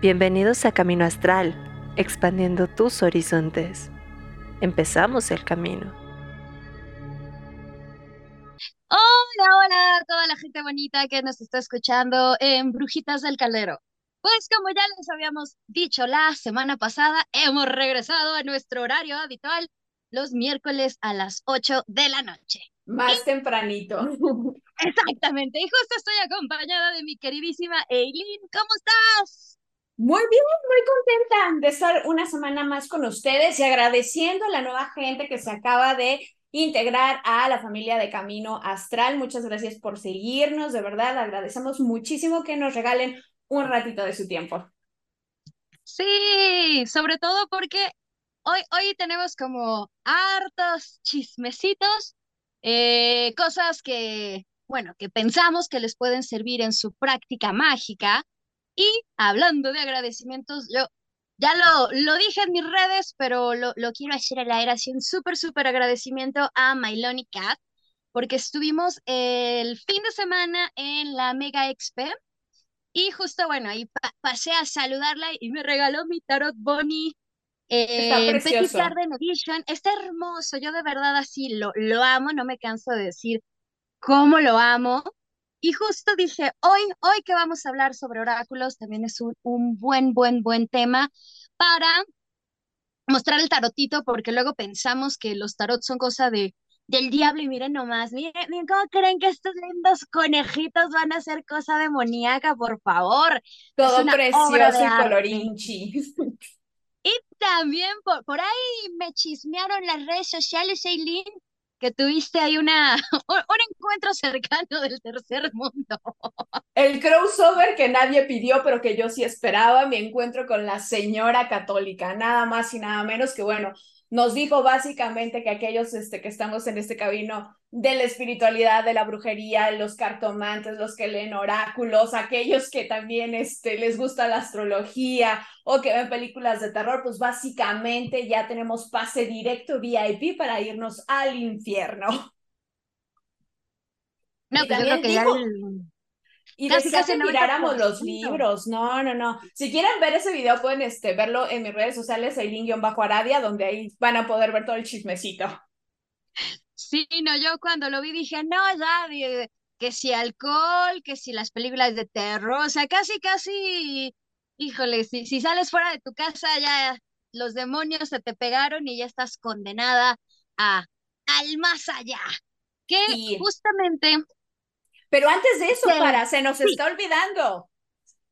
Bienvenidos a Camino Astral, expandiendo tus horizontes. Empezamos el camino. Hola, hola a toda la gente bonita que nos está escuchando en Brujitas del Caldero. Pues como ya les habíamos dicho la semana pasada, hemos regresado a nuestro horario habitual los miércoles a las 8 de la noche. Más tempranito. Exactamente, y justo estoy acompañada de mi queridísima Eileen. ¿Cómo estás? Muy bien, muy contenta de estar una semana más con ustedes y agradeciendo a la nueva gente que se acaba de integrar a la familia de Camino Astral. Muchas gracias por seguirnos, de verdad, agradecemos muchísimo que nos regalen un ratito de su tiempo. Sí, sobre todo porque hoy, hoy tenemos como hartos chismecitos, eh, cosas que, bueno, que pensamos que les pueden servir en su práctica mágica y hablando de agradecimientos, yo ya lo, lo dije en mis redes, pero lo, lo quiero hacer a la era así un súper, súper agradecimiento a Myloni Cat, porque estuvimos el fin de semana en la Mega XP y justo, bueno, ahí pasé a saludarla y me regaló mi Tarot Bonnie eh, Petit Garden Edition. Está hermoso, yo de verdad así lo, lo amo, no me canso de decir cómo lo amo. Y justo dije, hoy, hoy que vamos a hablar sobre oráculos, también es un, un buen, buen, buen tema para mostrar el tarotito, porque luego pensamos que los tarots son cosa de, del diablo y miren nomás, miren, miren cómo creen que estos lindos conejitos van a ser cosa demoníaca, por favor. Todo precioso y colorinchi. Y también por, por ahí me chismearon las redes sociales, Eileen, que tuviste ahí una, un, encuentro cercano del tercer mundo. El crossover que nadie pidió, pero que yo sí esperaba, mi encuentro con la señora católica, nada más y nada menos que bueno, nos dijo básicamente que aquellos este, que estamos en este camino de la espiritualidad, de la brujería, los cartomantes, los que leen oráculos, aquellos que también este, les gusta la astrología o que ven películas de terror, pues básicamente ya tenemos pase directo VIP para irnos al infierno. No, pero creo que ya y decía que miráramos los libros. No, no, no. Si quieren ver ese video, pueden este, verlo en mis redes sociales, bajo arabia donde ahí van a poder ver todo el chismecito. Sí, no, yo cuando lo vi dije, no, ya, que si alcohol, que si las películas de terror, o sea, casi, casi, híjole, si, si sales fuera de tu casa, ya los demonios se te pegaron y ya estás condenada a al más allá. Que justamente pero antes de eso, para, se nos está olvidando.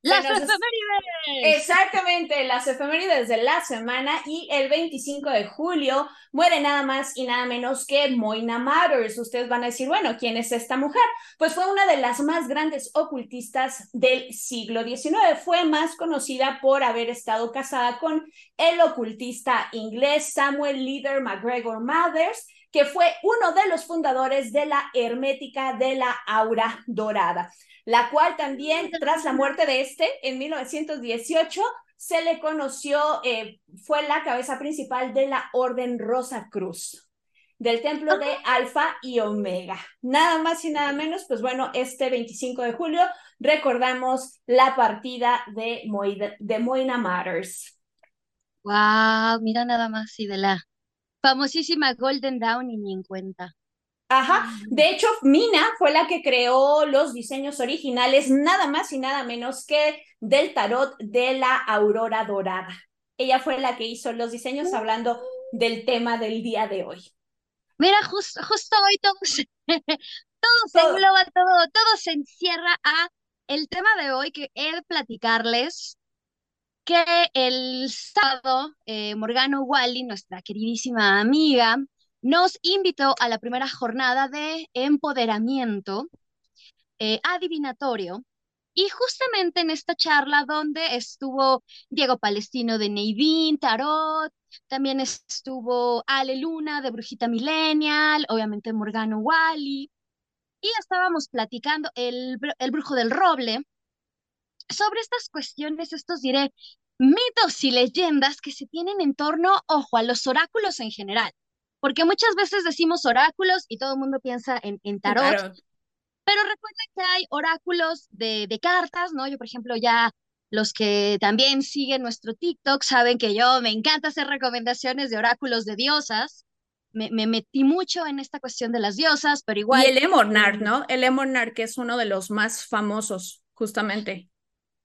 Las efemérides. Exactamente, las efemérides de la semana y el 25 de julio muere nada más y nada menos que Moina Matters. Ustedes van a decir, bueno, ¿quién es esta mujer? Pues fue una de las más grandes ocultistas del siglo XIX. Fue más conocida por haber estado casada con el ocultista inglés Samuel Leader McGregor Mathers que fue uno de los fundadores de la Hermética de la Aura Dorada, la cual también tras la muerte de este en 1918 se le conoció, eh, fue la cabeza principal de la Orden Rosa Cruz del templo de Alfa y Omega. Nada más y nada menos, pues bueno, este 25 de julio recordamos la partida de, de Moina Matters. Wow, mira nada más y de la famosísima Golden Dawn y ni en cuenta. Ajá, de hecho, Mina fue la que creó los diseños originales, nada más y nada menos que del tarot de la aurora dorada. Ella fue la que hizo los diseños hablando del tema del día de hoy. Mira, justo hoy todo se, todo se engloba, todo, todo se encierra a el tema de hoy que he de platicarles que el sábado eh, Morgano Wally, nuestra queridísima amiga, nos invitó a la primera jornada de empoderamiento eh, adivinatorio. Y justamente en esta charla donde estuvo Diego Palestino de Neidín, Tarot, también estuvo Ale Luna de Brujita Millennial, obviamente Morgano Wally, y estábamos platicando el, el Brujo del Roble, sobre estas cuestiones, estos diré, mitos y leyendas que se tienen en torno, ojo, a los oráculos en general. Porque muchas veces decimos oráculos y todo el mundo piensa en, en tarot. Pero recuerden que hay oráculos de, de, cartas, ¿no? Yo, por ejemplo, ya los que también siguen nuestro TikTok saben que yo me encanta hacer recomendaciones de oráculos de diosas. Me, me metí mucho en esta cuestión de las diosas, pero igual. Y el Emornar, ¿no? El Emornar, que es uno de los más famosos, justamente.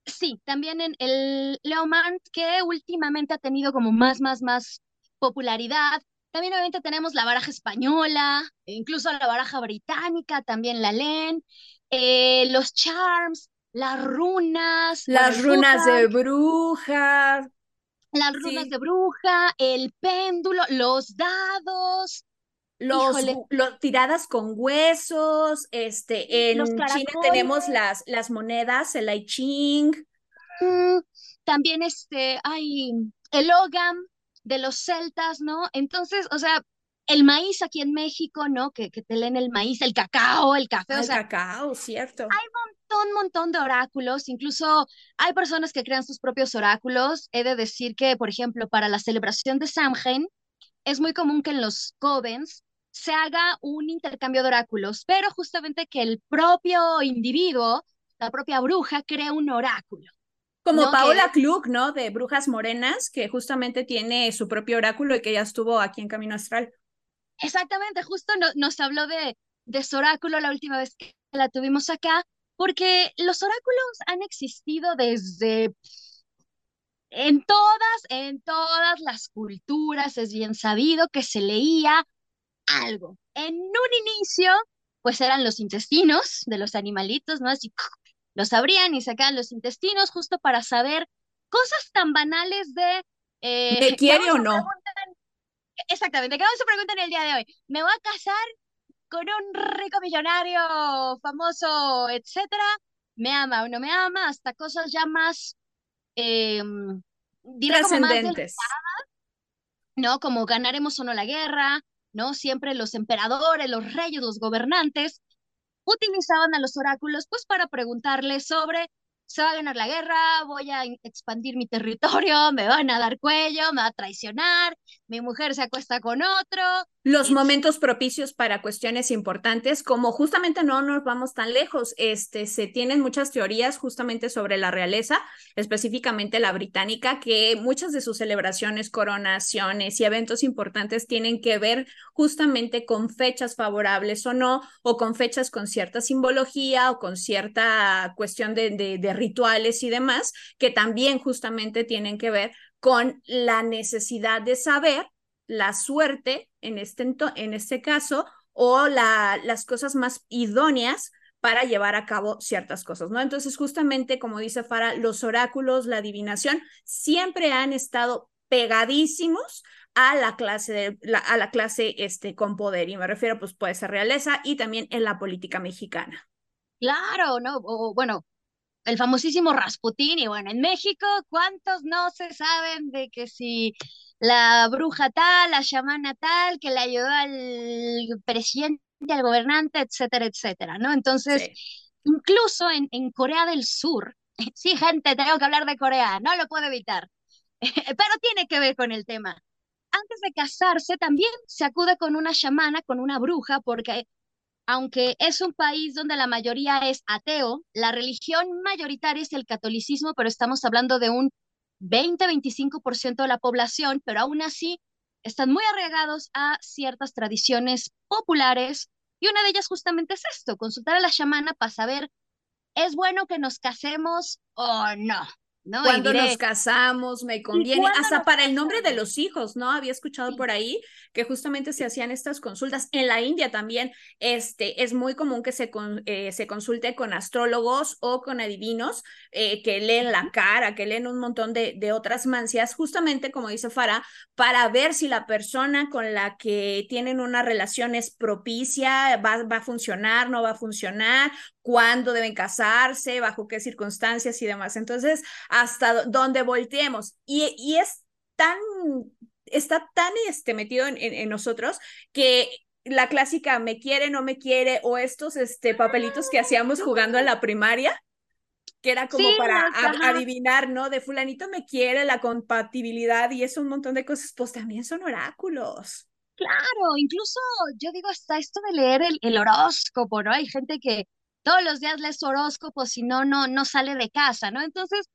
Sí, también en el Leomant, que últimamente ha tenido como más, más, más popularidad. También obviamente tenemos la baraja española, e incluso la baraja británica, también la LEN, eh, los charms, las runas. Las runas de bruja. Las runas de bruja, el péndulo, los dados. Los, los, tiradas con huesos, este, en China tenemos las, las monedas, el I Ching. Mm, también este, hay el Ogam de los celtas, ¿no? Entonces, o sea, el maíz aquí en México, ¿no? Que, que te leen el maíz, el cacao, el café. el cacao, cierto. Hay un montón, montón de oráculos. Incluso hay personas que crean sus propios oráculos. He de decir que, por ejemplo, para la celebración de Samhain, es muy común que en los covens se haga un intercambio de oráculos, pero justamente que el propio individuo, la propia bruja, cree un oráculo. Como Paola Klug, ¿no? De Brujas Morenas, que justamente tiene su propio oráculo y que ya estuvo aquí en Camino Astral. Exactamente, justo nos habló de, de su oráculo la última vez que la tuvimos acá, porque los oráculos han existido desde en todas, en todas las culturas, es bien sabido que se leía algo. En un inicio, pues eran los intestinos de los animalitos, ¿no? Así los abrían y sacaban los intestinos justo para saber cosas tan banales de... Eh, ¿Me quiere o no? Exactamente, ¿qué se preguntan el día de hoy? ¿Me voy a casar con un rico millonario, famoso, etcétera? ¿Me ama o no me ama? Hasta cosas ya más... Eh, Trascendentes. ¿no? Como ganaremos o no la guerra, ¿no? Siempre los emperadores, los reyes, los gobernantes utilizaban a los oráculos pues para preguntarles sobre se va a ganar la guerra, voy a expandir mi territorio, me van a dar cuello, me va a traicionar, mi mujer se acuesta con otro. Los momentos propicios para cuestiones importantes, como justamente no nos vamos tan lejos, este, se tienen muchas teorías justamente sobre la realeza, específicamente la británica, que muchas de sus celebraciones, coronaciones y eventos importantes tienen que ver justamente con fechas favorables o no, o con fechas con cierta simbología o con cierta cuestión de, de, de rituales y demás, que también justamente tienen que ver con la necesidad de saber la suerte en este, en este caso o la, las cosas más idóneas para llevar a cabo ciertas cosas, ¿no? Entonces, justamente como dice Fara, los oráculos, la adivinación, siempre han estado pegadísimos a la clase de, la, a la clase este con poder y me refiero pues puede ser realeza y también en la política mexicana. Claro, no, o bueno, el famosísimo Rasputín, y bueno, en México, ¿cuántos no se saben de que si la bruja tal, la chamana tal, que le ayudó al presidente, al gobernante, etcétera, etcétera, ¿no? Entonces, incluso en, en Corea del Sur, sí, gente, tengo que hablar de Corea, no lo puedo evitar, pero tiene que ver con el tema. Antes de casarse, también se acude con una chamana, con una bruja, porque aunque es un país donde la mayoría es ateo, la religión mayoritaria es el catolicismo, pero estamos hablando de un 20-25% de la población, pero aún así están muy arraigados a ciertas tradiciones populares y una de ellas justamente es esto, consultar a la chamana para saber, ¿es bueno que nos casemos o no? ¿No? Cuando nos casamos, me conviene, hasta para el nombre de los hijos, ¿no? Había escuchado por ahí que justamente se hacían estas consultas. En la India también este, es muy común que se, eh, se consulte con astrólogos o con adivinos eh, que leen la cara, que leen un montón de, de otras mancias, justamente como dice Farah, para ver si la persona con la que tienen una relación es propicia, va, va a funcionar, no va a funcionar, cuándo deben casarse, bajo qué circunstancias y demás. Entonces, hasta donde volteemos. Y, y es tan, está tan este, metido en, en, nosotros que la clásica me quiere, no me quiere, o estos este, papelitos que hacíamos jugando en la primaria, que era como para adivinar, ¿no? De fulanito me quiere, la compatibilidad y eso, un montón de cosas, pues también son oráculos. Claro, incluso yo digo, está esto de leer el, el horóscopo, ¿no? Hay gente que todos los días lees su horóscopo, si no, no, no sale de casa, ¿no? Entonces,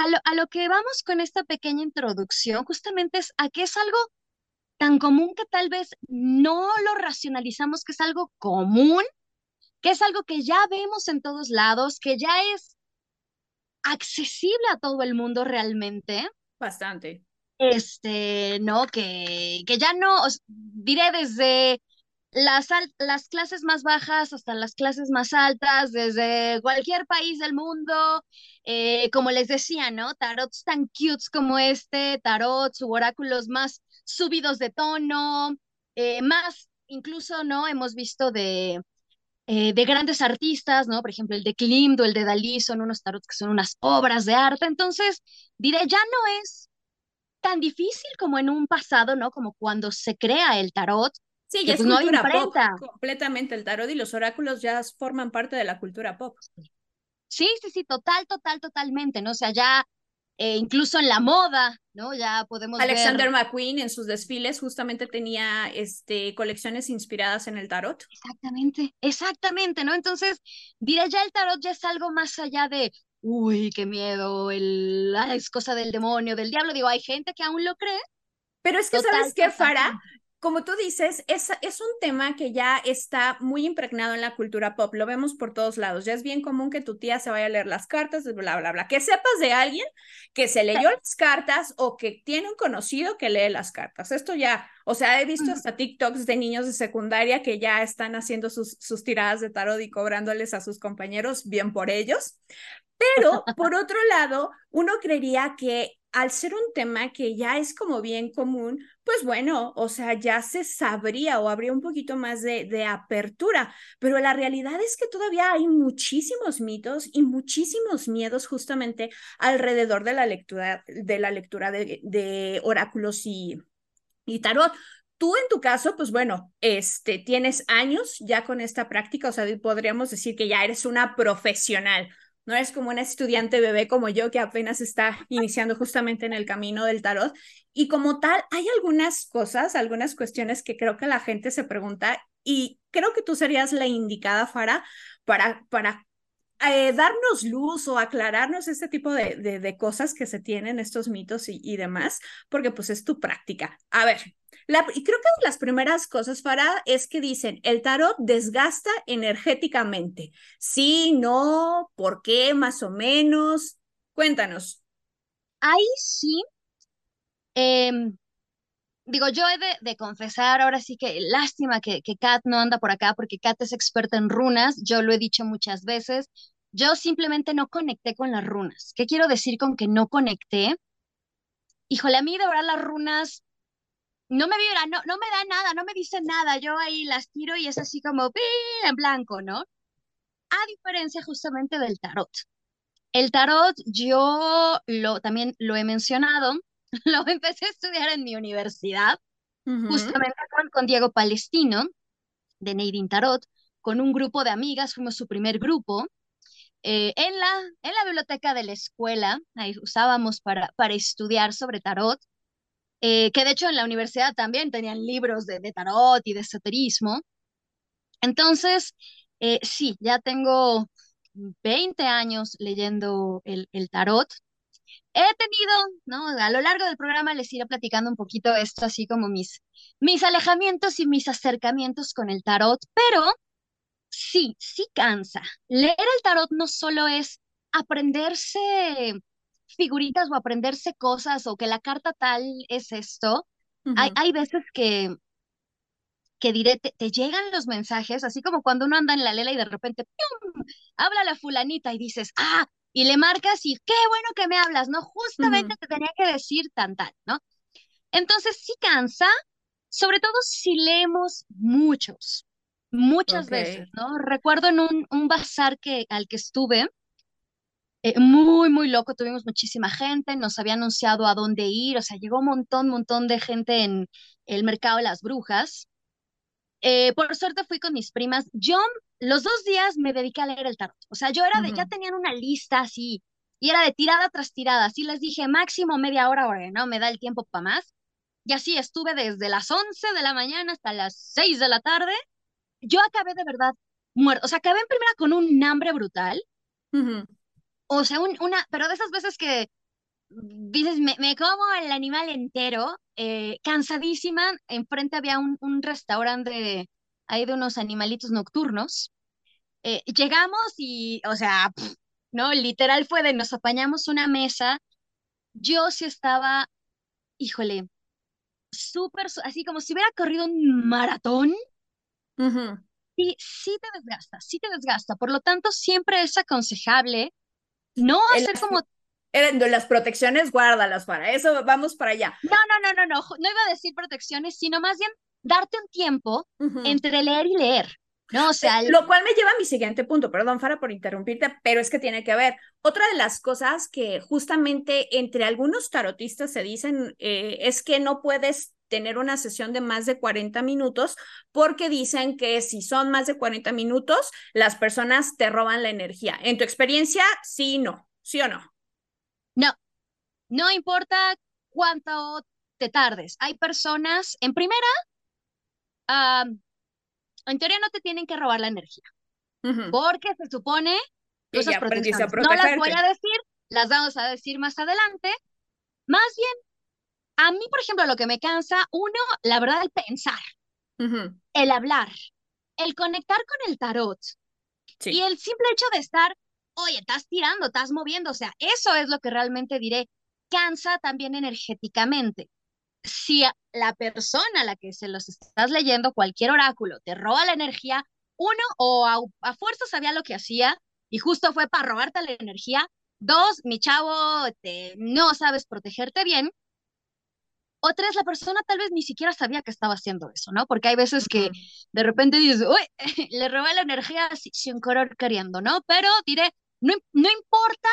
a lo, a lo que vamos con esta pequeña introducción justamente es a que es algo tan común que tal vez no lo racionalizamos, que es algo común, que es algo que ya vemos en todos lados, que ya es accesible a todo el mundo realmente. Bastante. Este, ¿no? Que, que ya no, diré desde las, las clases más bajas hasta las clases más altas, desde cualquier país del mundo, eh, como les decía, ¿no? Tarots tan cutes como este, tarots u oráculos más subidos de tono, eh, más incluso, ¿no? Hemos visto de, eh, de grandes artistas, ¿no? Por ejemplo, el de Klimt o el de Dalí son unos tarots que son unas obras de arte. Entonces, diré, ya no es tan difícil como en un pasado, ¿no? Como cuando se crea el tarot. Sí, ya es pues, cultura pop, completamente. El tarot y los oráculos ya forman parte de la cultura pop. Sí, sí, sí, total, total, totalmente, ¿no? O sea, ya eh, incluso en la moda, ¿no? Ya podemos Alexander McQueen en sus desfiles justamente tenía este, colecciones inspiradas en el tarot. Exactamente, exactamente, ¿no? Entonces, diré ya el tarot ya es algo más allá de, uy, qué miedo, el, ah, es cosa del demonio, del diablo. Digo, hay gente que aún lo cree. Pero es que, ¿sabes qué, Fara? Como tú dices, es, es un tema que ya está muy impregnado en la cultura pop, lo vemos por todos lados, ya es bien común que tu tía se vaya a leer las cartas, bla, bla, bla, que sepas de alguien que se leyó las cartas o que tiene un conocido que lee las cartas. Esto ya, o sea, he visto hasta TikToks de niños de secundaria que ya están haciendo sus, sus tiradas de tarot y cobrándoles a sus compañeros, bien por ellos. Pero, por otro lado, uno creería que al ser un tema que ya es como bien común, pues bueno, o sea, ya se sabría o habría un poquito más de, de, apertura, pero la realidad es que todavía hay muchísimos mitos y muchísimos miedos justamente alrededor de la lectura de, la lectura de, oráculos y, y tarot. Tú en tu caso, pues bueno, este, tienes años ya con esta práctica, o sea, podríamos decir que ya eres una profesional no eres como una estudiante bebé como yo que apenas está iniciando justamente en el camino del tarot. Y como tal, hay algunas cosas, algunas cuestiones que creo que la gente se pregunta y creo que tú serías la indicada, Fara, para, para eh, darnos luz o aclararnos este tipo de, de, cosas que se tienen, estos mitos y, y, demás, porque pues es tu práctica. A ver, la, y creo que las primeras cosas, para es que dicen, el tarot desgasta energéticamente. Sí, no, ¿por qué? Más o menos. Cuéntanos. Ahí sí. Em, digo, yo he de, confesar, ahora sí que lástima que, que Kat no anda por acá porque Kat es experta en runas, yo lo he dicho muchas veces, yo simplemente no conecté con las runas. ¿Qué quiero decir con que no conecté? Híjole, a mí de verdad las runas no me vibra, no, no me da nada, no me dice nada, yo ahí las tiro y es así como en blanco, ¿no? A diferencia justamente del tarot. El tarot yo lo, también lo he mencionado, lo empecé a estudiar en mi universidad, justamente con, Diego Palestino, de Nadine Tarot, con un grupo de amigas, fuimos su primer grupo, eh, en, la, en la biblioteca de la escuela, ahí usábamos para, para estudiar sobre tarot, eh, que de hecho en la universidad también tenían libros de, de tarot y de esoterismo. Entonces, eh, sí, ya tengo 20 años leyendo el, el tarot he tenido, ¿no? A lo largo del programa les iré platicando un poquito esto, así como mis, mis alejamientos y mis acercamientos con el tarot, pero sí, sí cansa. Leer el tarot no solo es aprenderse figuritas o aprenderse cosas o que la carta tal es esto. hay, hay veces que, que diré, te, llegan los mensajes, así como cuando uno anda en la lela y de repente habla la fulanita y dices, ah, y le marcas y qué bueno que me hablas, ¿no? Justamente te tenía que decir tan tal, ¿no? Entonces sí cansa, sobre todo si leemos muchos, muchas veces, ¿no? Recuerdo en un, un bazar que, al que estuve, eh, muy, muy loco, tuvimos muchísima gente, nos había anunciado a dónde ir, o sea, llegó un montón, montón de gente en el mercado de las brujas. Eh, por suerte fui con mis primas. Yo los dos días me dediqué a leer el tarot. O sea, yo era de, ya tenían una lista así, y era de tirada tras tirada. Así les dije, máximo media hora, hora, ¿no? Me da el tiempo para más. Y así estuve desde las 11 de la mañana hasta las 6 de la tarde. Yo acabé de verdad muerto. O sea, acabé en primera con un hambre brutal. O sea, una, pero de esas veces que dices, me, me como el animal entero, eh, cansadísima, enfrente había un, un restaurante ahí de unos animalitos nocturnos. Eh, llegamos y, o sea, pf, no, literal fue de nos apañamos una mesa. Yo sí estaba, híjole, súper, así como si hubiera corrido un maratón. Ujú. Sí, sí te desgasta, sí te desgasta. Por lo tanto, siempre es aconsejable no hacer las, como, las protecciones, guárdalas para eso, vamos para allá. no, no, no, no, no, no iba a decir protecciones, sino más bien darte un tiempo entre leer y leer, ¿no? O sea, el- Lo cual me lleva a mi siguiente punto, perdón, Fara, por interrumpirte, pero es que tiene que ver. Otra de las cosas que justamente entre algunos tarotistas se dicen eh, es que no puedes tener una sesión de más de 40 minutos porque dicen que si son más de 40 minutos, las personas te roban la energía. En tu experiencia, sí, no, sí o no. no, no importa cuánto te tardes. Hay personas, en primera, en teoría no te tienen que robar la energía, porque se supone que ya a. No las voy a decir, las vamos a decir más adelante. Más bien, a mí, por ejemplo, lo que me cansa, uno, la verdad, el pensar, el hablar, el conectar con el tarot y el simple hecho de estar, oye, estás tirando, estás moviendo, o sea, eso es lo que realmente diré, cansa también energéticamente. Si la persona a la que se los estás leyendo, cualquier oráculo, te roba la energía, uno, o a, a fuerza sabía lo que hacía y justo fue para robarte la energía. Dos, mi chavo, te, no sabes protegerte bien. O tres, la persona tal vez ni siquiera sabía que estaba haciendo eso, ¿no? Porque hay veces que de repente dices, uy, le robé la energía si- sin querer queriendo, ¿no? Pero diré, no, no importa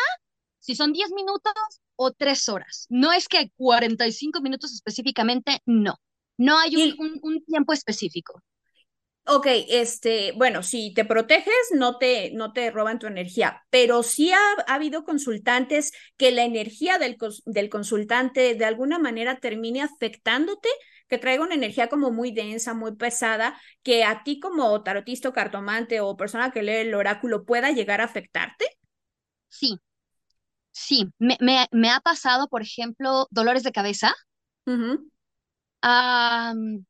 si son 10 minutos o 3 horas. No es que 45 minutos específicamente, no. No hay un, un, un tiempo específico. Ok, este, bueno, si te proteges, no te, no te roban tu energía, pero sí ha, ha habido consultantes que la energía del, del consultante de alguna manera termine afectándote, que traiga una energía como muy densa, muy pesada, que a ti como tarotista o cartomante o persona que lee el oráculo pueda llegar a afectarte. Sí, sí. Me, me, me ha pasado, por ejemplo, dolores de cabeza. Ujú, Am,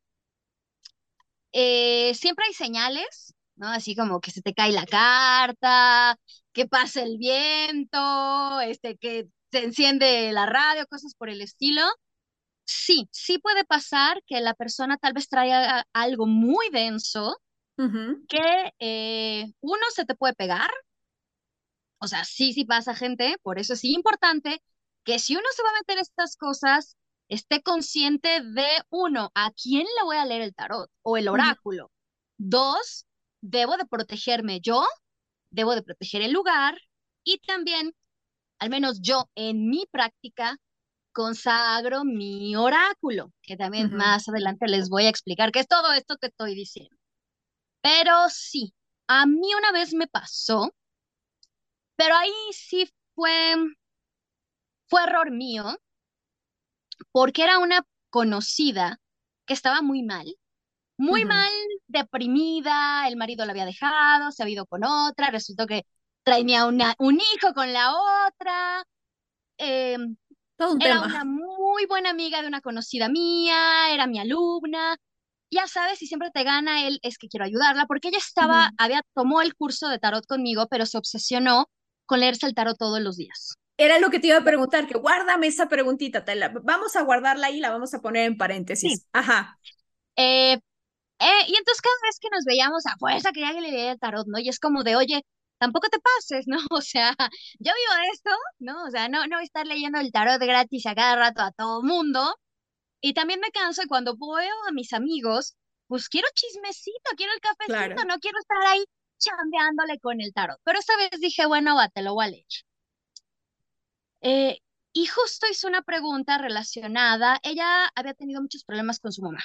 eh, siempre hay señales, ¿no? Así como que se te cae la carta, que pasa el viento, este, que se enciende la radio, cosas por el estilo. Sí, sí puede pasar que la persona tal vez traiga algo muy denso ujú, que eh, uno se te puede pegar, o sea, sí, sí pasa gente, por eso es importante que si uno se va a meter estas cosas, esté consciente de uno, a quién le voy a leer el tarot o el oráculo. Dos, debo de protegerme yo, debo de proteger el lugar y también, al menos yo en mi práctica, consagro mi oráculo, que también más adelante les voy a explicar qué es todo esto que estoy diciendo. Pero sí, a mí una vez me pasó, pero ahí sí fue, fue error mío, porque era una conocida que estaba muy mal, muy mal, deprimida, el marido la había dejado, se había ido con otra, resultó que traía una, un hijo con la otra, eh, Todo un era una muy buena amiga de una conocida mía, era mi alumna, ya sabes, y siempre te gana él, es que quiero ayudarla, porque ella estaba, había, tomó el curso de tarot conmigo, pero se obsesionó con leerse el tarot todos los días. Era lo que te iba a preguntar, que guárdame esa preguntita, te la- vamos a guardarla ahí, la vamos a poner en Sí. paréntesis. Ajá. Eh, eh, y entonces cada vez que nos veíamos a fuerza quería que le leyera el tarot, ¿no? Y es como de, oye, tampoco te pases, ¿no? O sea, yo vivo de esto, ¿no? O sea, no, no voy a estar leyendo el tarot gratis a cada rato a todo mundo. Y también me canso y cuando veo a mis amigos, pues quiero chismecito, quiero el cafecito, Claro. no quiero estar ahí chambeándole con el tarot. Pero esta vez dije, bueno, va, te lo voy a leer. Eh, y justo hizo una pregunta relacionada. Ella había tenido muchos problemas con su mamá.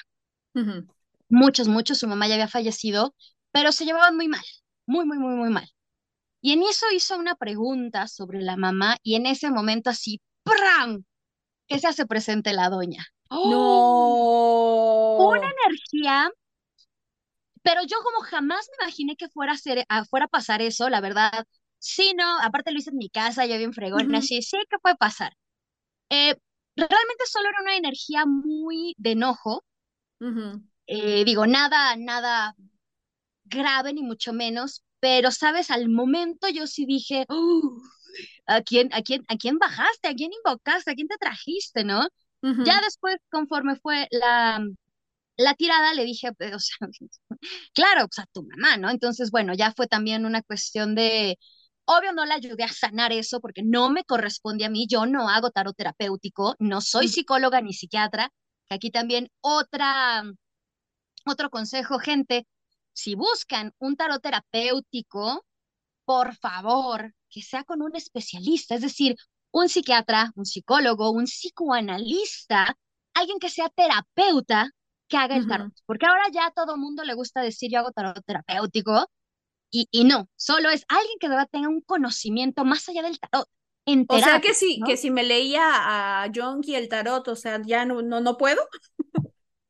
Muchos, muchos. Su mamá ya había fallecido, pero se llevaban muy mal. Muy, muy, muy, muy mal. Y en eso hizo una pregunta sobre la mamá y en ese momento así, ¡pram! que se hace presente la doña. ¡Oh! Una No. energía, pero yo como jamás me imaginé que fuera a, ser, a- fuera a pasar eso, la verdad. Sí, no, aparte lo hice en mi casa, yo bien fregona, Ujú. así, sí, ¿qué puede pasar? Eh, realmente solo era una energía muy de enojo. Eh, digo, nada, nada grave ni mucho menos, pero sabes, al momento yo sí dije, ¿a quién, a quién, a quién bajaste? ¿A quién invocaste? ¿A quién te trajiste? ¿No? Ya después, conforme fue la, la tirada, le dije, o sea, claro, pues a tu mamá, ¿no? Entonces, bueno, ya fue también una cuestión de, obvio no la ayudé a sanar eso porque no me corresponde a mí, yo no hago tarot terapéutico, no soy psicóloga ni psiquiatra, que aquí también otra, otro consejo, gente, si buscan un tarot terapéutico, por favor, que sea con un especialista, es decir, un psiquiatra, un psicólogo, un psicoanalista, alguien que sea terapeuta que haga el tarot. Porque ahora ya a todo mundo le gusta decir yo hago tarot terapéutico y, y no, solo es alguien que deba tener un conocimiento más allá del tarot. o sea que si, que si me leía a y el tarot, o sea, ya no, no, no puedo.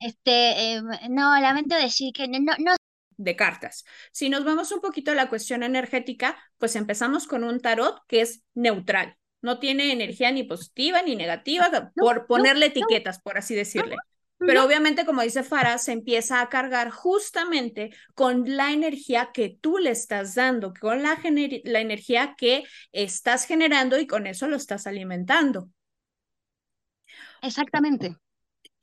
Este, eh, no, lamento decir que no, no, no de cartas. Si nos vamos un poquito a la cuestión energética, pues empezamos con un tarot que es neutral. No tiene energía ni positiva ni negativa, por ponerle etiquetas, por así decirle. Pero obviamente, como dice Farah, se empieza a cargar justamente con la energía que tú le estás dando, con la, la energía que estás generando y con eso lo estás alimentando. Exactamente.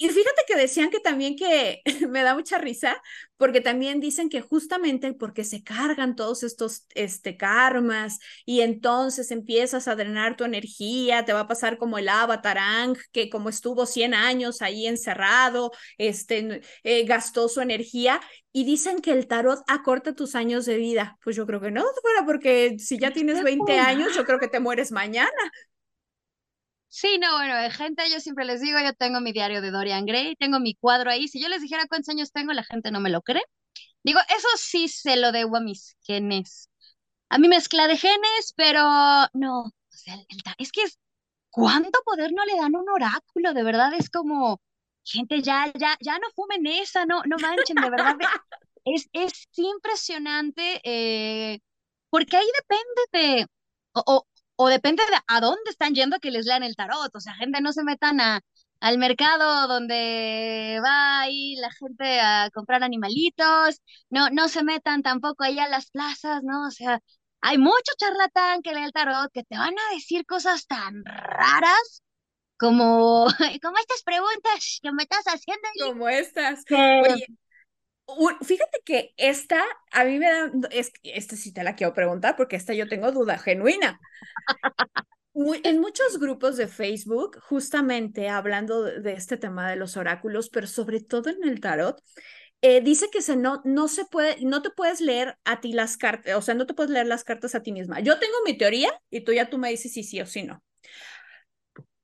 Y fíjate que decían que también que me da mucha risa, porque también dicen que justamente porque se cargan todos estos este, karmas y entonces empiezas a drenar tu energía, te va a pasar como el avatar que como estuvo 100 años ahí encerrado, este, eh, gastó su energía y dicen que el tarot acorta tus años de vida. Pues yo creo que no, fuera porque si ya tienes 20 años, yo creo que te mueres mañana. Sí, no, bueno, gente, yo siempre les digo, yo tengo mi diario de Dorian Gray, tengo mi cuadro ahí. Si yo les dijera cuántos años tengo, la gente no me lo cree. Digo, eso sí se lo debo a mis genes. A mi mezcla de genes, pero no, o sea, es que es, ¿cuánto poder no le dan un oráculo? De verdad es como, gente, ya, ya, ya no fumen esa, no, no manchen, de verdad. Es, es impresionante, eh, porque ahí depende de, o depende de a dónde están yendo que les lean el tarot. O sea, gente, no se metan a, al mercado donde va ahí la gente a comprar animalitos, no, no se metan tampoco ahí a las plazas, ¿no? O sea, hay mucho charlatán que lee el tarot que te van a decir cosas tan raras como, como estas preguntas que me estás haciendo. Como estas. Oye, fíjate que esta, a mí me da, es, esta sí te la quiero preguntar porque esta yo tengo duda genuina. en muchos grupos de Facebook, justamente hablando de, este tema de los oráculos, pero sobre todo en el tarot, eh, dice que se no, no se puede, no te puedes leer a ti las cartas, o sea, no te puedes leer las cartas a ti misma. Yo tengo mi teoría y tú ya tú me dices si sí o si no.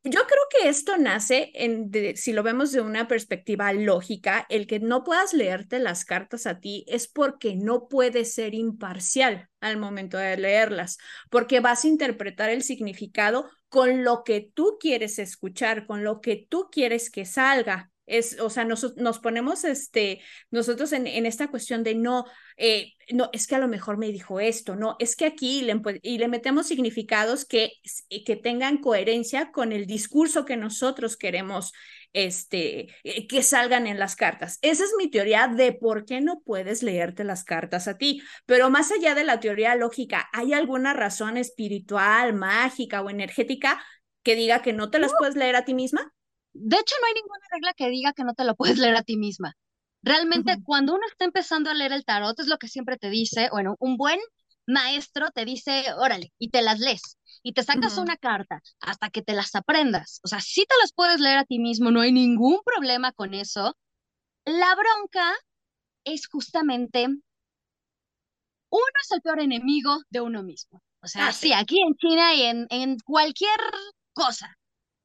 Yo creo que esto nace, en, si lo vemos de una perspectiva lógica, el que no puedas leerte las cartas a ti es porque no puedes ser imparcial al momento de leerlas, porque vas a interpretar el significado con lo que tú quieres escuchar, con lo que tú quieres que salga. Es, o sea, nos, nos ponemos este, nosotros en, en esta cuestión de no, eh, no, es que a lo mejor me dijo esto, no, es que aquí le, y le metemos significados que, eh, que tengan coherencia con el discurso que nosotros queremos este, eh, que salgan en las cartas. Esa es mi teoría de por qué no puedes leerte las cartas a ti. Pero más allá de la teoría lógica, ¿hay alguna razón espiritual, mágica o energética que diga que no te las puedes leer a ti misma? De hecho, no hay ninguna regla que diga que no te lo puedes leer a ti misma. Realmente, cuando uno está empezando a leer el tarot, es lo que siempre te dice, bueno, un buen maestro te dice, órale, y te las lees, y te sacas una carta hasta que te las aprendas. O sea, si te las puedes leer a ti mismo, no hay ningún problema con eso. La bronca es justamente, uno es el peor enemigo de uno mismo. O sea, ah, sí. aquí en China y en, en cualquier cosa.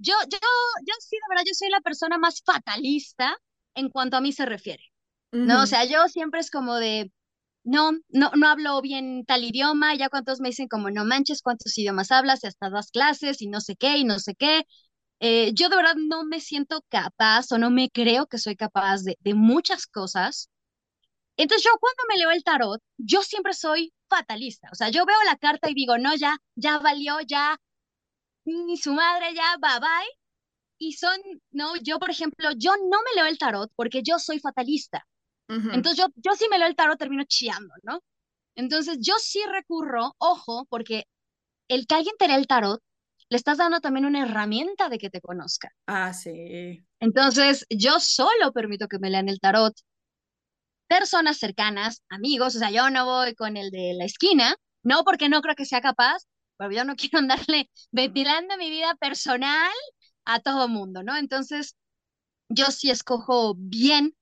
Yo, yo, yo sí, de verdad, yo soy la persona más fatalista en cuanto a mí se refiere. ¿No? O sea, yo siempre es como de, no, no, no hablo bien tal idioma, ya cuántos me dicen como, no manches, cuántos idiomas hablas, y hasta das clases y no sé qué y no sé qué. Eh, yo de verdad no me siento capaz o no me creo que soy capaz de, de muchas cosas. Entonces yo cuando me leo el tarot, yo siempre soy fatalista. O sea, yo veo la carta y digo, no, ya, ya valió, ya, ni su madre, ya, bye bye. y son, no, yo por ejemplo, yo no me leo el tarot porque yo soy fatalista. Entonces yo, yo sí me leo el tarot, termino chillando, ¿no? Entonces yo sí recurro, ojo, porque el que alguien te lea el tarot, le estás dando también una herramienta de que te conozca. Ah, sí. Entonces yo solo permito que me lean el tarot personas cercanas, amigos, o sea, yo no voy con el de la esquina, no porque no creo que sea capaz, pero yo no quiero andarle ventilando mi vida personal a todo mundo, ¿no? Entonces, yo sí escojo bien,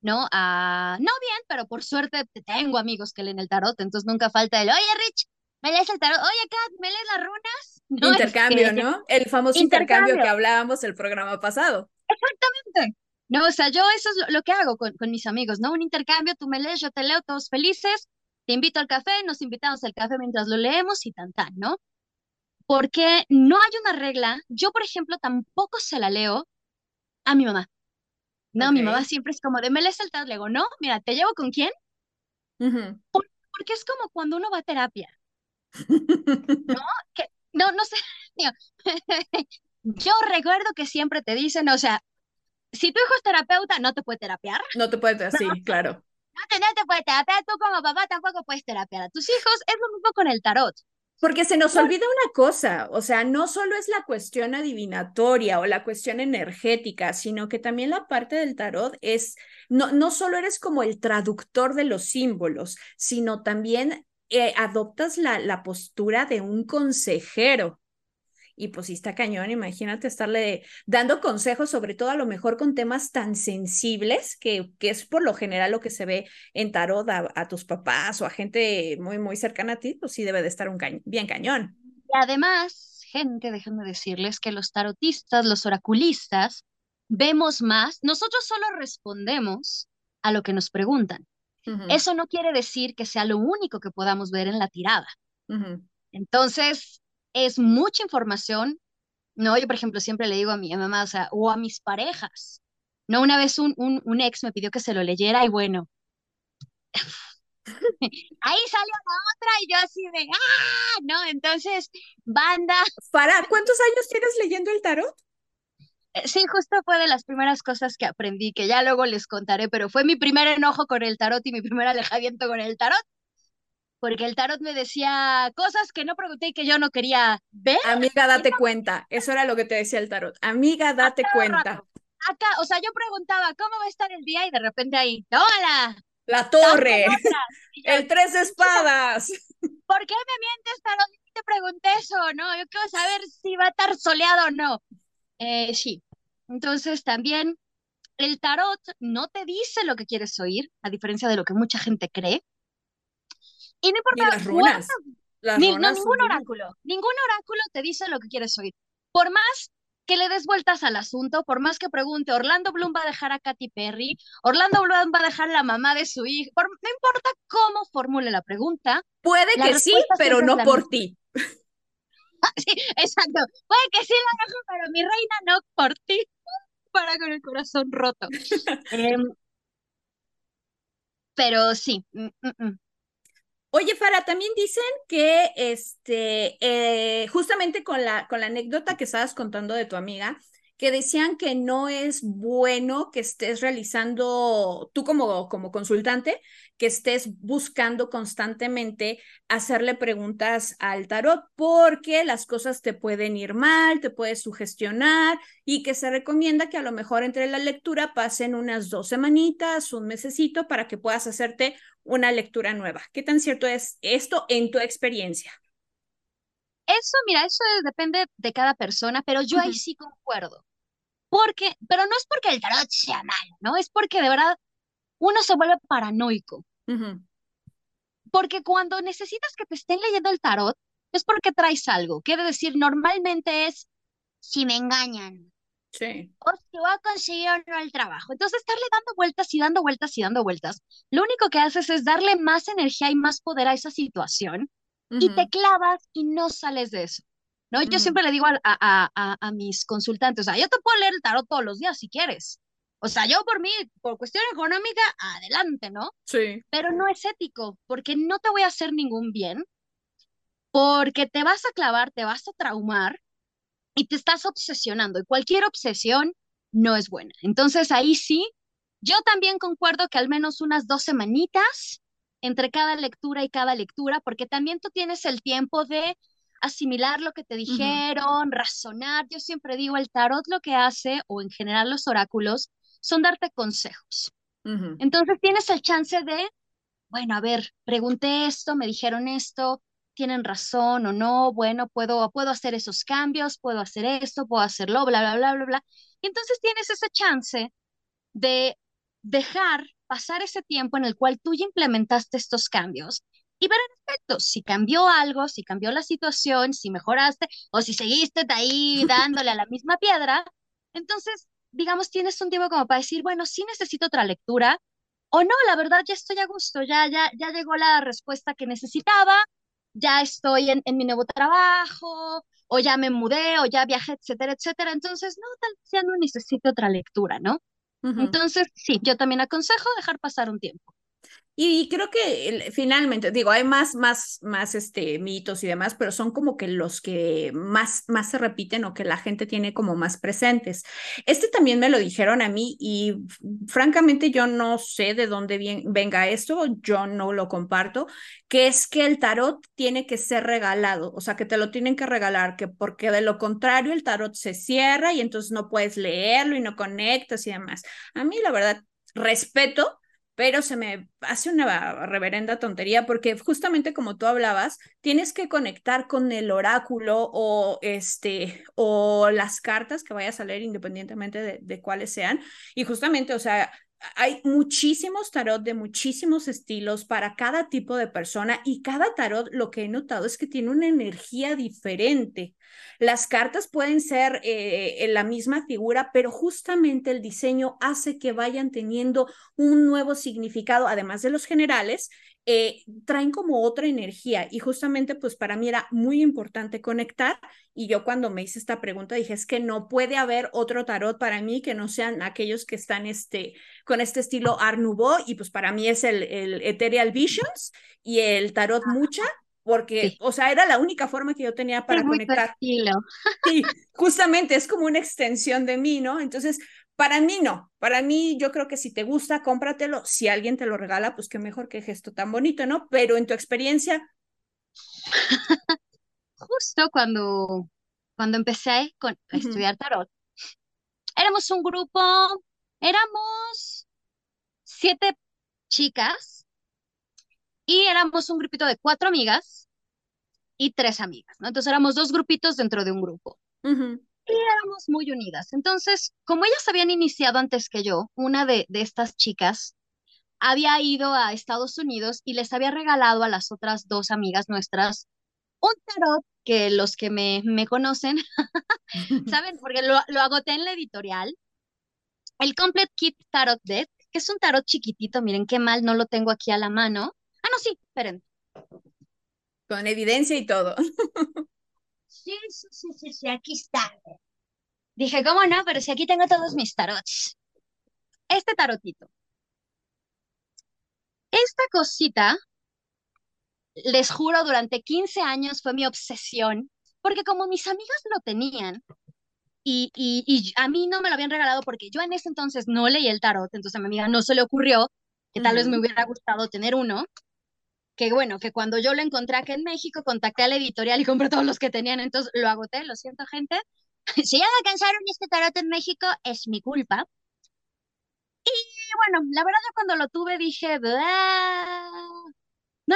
¿no? no bien, pero por suerte tengo amigos que leen el tarot, entonces nunca falta el, oye, Rich, ¿me lees el tarot? Oye, Kat, ¿me lees las runas? intercambio, ¿no? El famoso intercambio que hablábamos el programa pasado. Exactamente. No, o sea, yo eso es lo, que hago con, con, mis amigos, ¿no? Un intercambio, tú me lees, yo te leo, todos felices, te invito al café, nos invitamos al café mientras lo leemos y tan tan, ¿no? Porque no hay una regla, yo por ejemplo tampoco se la leo a mi mamá. No, mi mamá siempre es como de, ¿me lees el tal? Le digo, no, mira, ¿te llevo con quién? porque es como cuando uno va a terapia. ¿No? Que, no, no sé. Yo recuerdo que siempre te dicen, o sea, si tu hijo es terapeuta, no te puede terapiar. No te puede, sí, claro. No no te puede terapiar, tú como papá tampoco puedes terapiar a tus hijos. Es lo mismo con el tarot. Porque se nos olvida una cosa, o sea, no solo es la cuestión adivinatoria o la cuestión energética, sino que también la parte del tarot es, no, no solo eres como el traductor de los símbolos, sino también eh, adoptas la, la postura de un consejero. Y pues si está cañón, imagínate estarle dando consejos, sobre todo a lo mejor con temas tan sensibles, que, que es por lo general lo que se ve en tarot a, tus papás o a gente muy, muy cercana a ti, pues sí debe de estar un bien cañón. Y además, gente, déjenme decirles que los tarotistas, los oraculistas, vemos más, nosotros solo respondemos a lo que nos preguntan. Eso no quiere decir que sea lo único que podamos ver en la tirada. Entonces, es mucha información. No, yo, por ejemplo, siempre le digo a mi mamá, o sea, o a mis parejas. No, una vez un, un, un ex me pidió que se lo leyera y bueno, ahí salió la otra y yo así de, ¡ah! ¿No? Entonces, banda. ¿Para cuántos años tienes leyendo el tarot? Eh, sí, justo fue de las primeras cosas que aprendí, que ya luego les contaré, pero fue mi primer enojo con el tarot y mi primer alejamiento con el tarot porque el tarot me decía cosas que no pregunté y que yo no quería ver. Amiga, date cuenta. Eso era lo que te decía el tarot. Amiga, date cuenta. Acá, o sea, yo preguntaba, ¿cómo va a estar el día? Y de repente ahí, ¡tómala! La torre. el tres espadas. ¿Por qué me mientes, tarot? Te pregunté eso, ¿no? Yo quiero saber si va a estar soleado o no. Eh, sí. Entonces también el tarot no te dice lo que quieres oír, a diferencia de lo que mucha gente cree. Y no importa. las runas. no, ningún oráculo. Ningún oráculo te dice lo que quieres oír. Por más que le des vueltas al asunto, por más que pregunte, Orlando Bloom va a dejar a Katy Perry, Orlando Bloom va a dejar la mamá de su hijo, no importa cómo formule la pregunta. Puede que sí, pero no por ti. sí, exacto. Puede que sí la dejo, pero mi reina no por ti. Para con el corazón roto. Em, pero sí, mm, mm, mm. Oye, Fara, también dicen que este, eh, justamente con la, con la anécdota que estabas contando de tu amiga, que decían que no es bueno que estés realizando, tú como, como consultante, que estés buscando constantemente hacerle preguntas al tarot porque las cosas te pueden ir mal, te puedes sugestionar y que se recomienda que a lo mejor entre la lectura pasen unas dos semanitas, un mesecito para que puedas hacerte una lectura nueva. ¿Qué tan cierto es esto en tu experiencia? Eso, mira, eso depende de cada persona, pero yo ahí sí concuerdo. Porque, pero no es porque el tarot sea malo, ¿no? Es porque de verdad uno se vuelve paranoico. Porque cuando necesitas que te estén leyendo el tarot, es porque traes algo. Quiere decir, normalmente es si me engañan. Sí. O si voy a conseguir o no el trabajo. Entonces, estarle dando vueltas y dando vueltas y dando vueltas, lo único que haces es darle más energía y más poder a esa situación y te clavas y no sales de eso. ¿No? Yo siempre le digo a, a, a, a, mis consultantes, o sea, yo te puedo leer el tarot todos los días si quieres, o sea, yo por mí, por cuestión económica, adelante, ¿no? Sí. Pero no es ético, porque no te voy a hacer ningún bien, porque te vas a clavar, te vas a traumar, y te estás obsesionando y cualquier obsesión no es buena. Entonces ahí sí, yo también concuerdo que al menos unas dos semanitas entre cada lectura y cada lectura, porque también tú tienes el tiempo de asimilar lo que te dijeron, razonar. Yo siempre digo, el tarot lo que hace, o en general los oráculos, son darte consejos. Entonces tienes el chance de, bueno, a ver, pregunté esto, me dijeron esto, tienen razón o no, bueno, puedo, puedo hacer esos cambios, puedo hacer esto, puedo hacerlo, bla, bla, bla, bla, bla. Y entonces tienes ese chance de dejar pasar ese tiempo en el cual tú ya implementaste estos cambios y ver en efecto si cambió algo, si cambió la situación, si mejoraste o si seguiste ahí dándole a la misma piedra. Entonces, digamos, tienes un tiempo como para decir, bueno, sí necesito otra lectura o no, la verdad ya estoy a gusto, ya, ya, ya llegó la respuesta que necesitaba, ya estoy en, en mi nuevo trabajo, o ya me mudé, o ya viajé, etcétera, etcétera. Entonces, no, tal vez ya no necesito otra lectura, ¿no? Entonces, sí, yo también aconsejo dejar pasar un tiempo. Y creo que finalmente, digo, hay más, más, más este, mitos y demás, pero son como que los que más, más se repiten o que la gente tiene como más presentes. Este también me lo dijeron a mí y francamente yo no sé de dónde venga esto, yo no lo comparto, que es que el tarot tiene que ser regalado, o sea, que te lo tienen que regalar, que porque de lo contrario el tarot se cierra y entonces no puedes leerlo y no conectas y demás. A mí la verdad respeto pero se me hace una reverenda tontería porque justamente como tú hablabas, tienes que conectar con el oráculo o este o las cartas que vayas a leer independientemente de, de cuáles sean. Y justamente, o sea, hay muchísimos tarot de muchísimos estilos para cada tipo de persona y cada tarot lo que he notado es que tiene una energía diferente. Las cartas pueden ser eh, en la misma figura, pero justamente el diseño hace que vayan teniendo un nuevo significado, además de los generales, eh, traen como otra energía y justamente pues para mí era muy importante conectar y yo cuando me hice esta pregunta dije es que no puede haber otro tarot para mí que no sean aquellos que están este, con este estilo Art Nouveau y pues para mí es el, el Ethereal Visions y el Tarot Mucha porque, o sea, era la única forma que yo tenía para conectar. Sí, justamente es como una extensión de mí, ¿no? Entonces, para mí no, para mí yo creo que si te gusta, cómpratelo, si alguien te lo regala, pues qué mejor que gesto tan bonito, ¿no? Pero en tu experiencia... Justo cuando, cuando empecé con, a estudiar tarot, éramos un grupo, éramos siete chicas y éramos un grupito de cuatro amigas y tres amigas, ¿no? Entonces éramos dos grupitos dentro de un grupo y éramos muy unidas. Entonces, como ellas habían iniciado antes que yo, una de, de estas chicas había ido a Estados Unidos y les había regalado a las otras dos amigas nuestras un tarot que los que me, me conocen, ¿saben? Porque lo, lo agoté en la editorial. El Complete Kit Tarot Deck, que es un tarot chiquitito, miren qué mal, no lo tengo aquí a la mano. Ah, no, sí, esperen. Con evidencia y todo. Sí, sí, sí, sí, aquí está. Dije, ¿cómo no? Pero si aquí tengo todos mis tarots. Este tarotito. Esta cosita, les juro, durante 15 años fue mi obsesión, porque como mis amigas lo tenían, y, y, y, a mí no me lo habían regalado porque yo en ese entonces no leí el tarot, entonces a mi amiga no se le ocurrió que tal vez me hubiera gustado tener uno que bueno, que cuando yo lo encontré aquí en México, contacté a la editorial y compré todos los que tenían, entonces lo agoté, lo siento gente. si ya me cansaron este tarot en México, es mi culpa. Y bueno, la verdad yo cuando lo tuve dije, no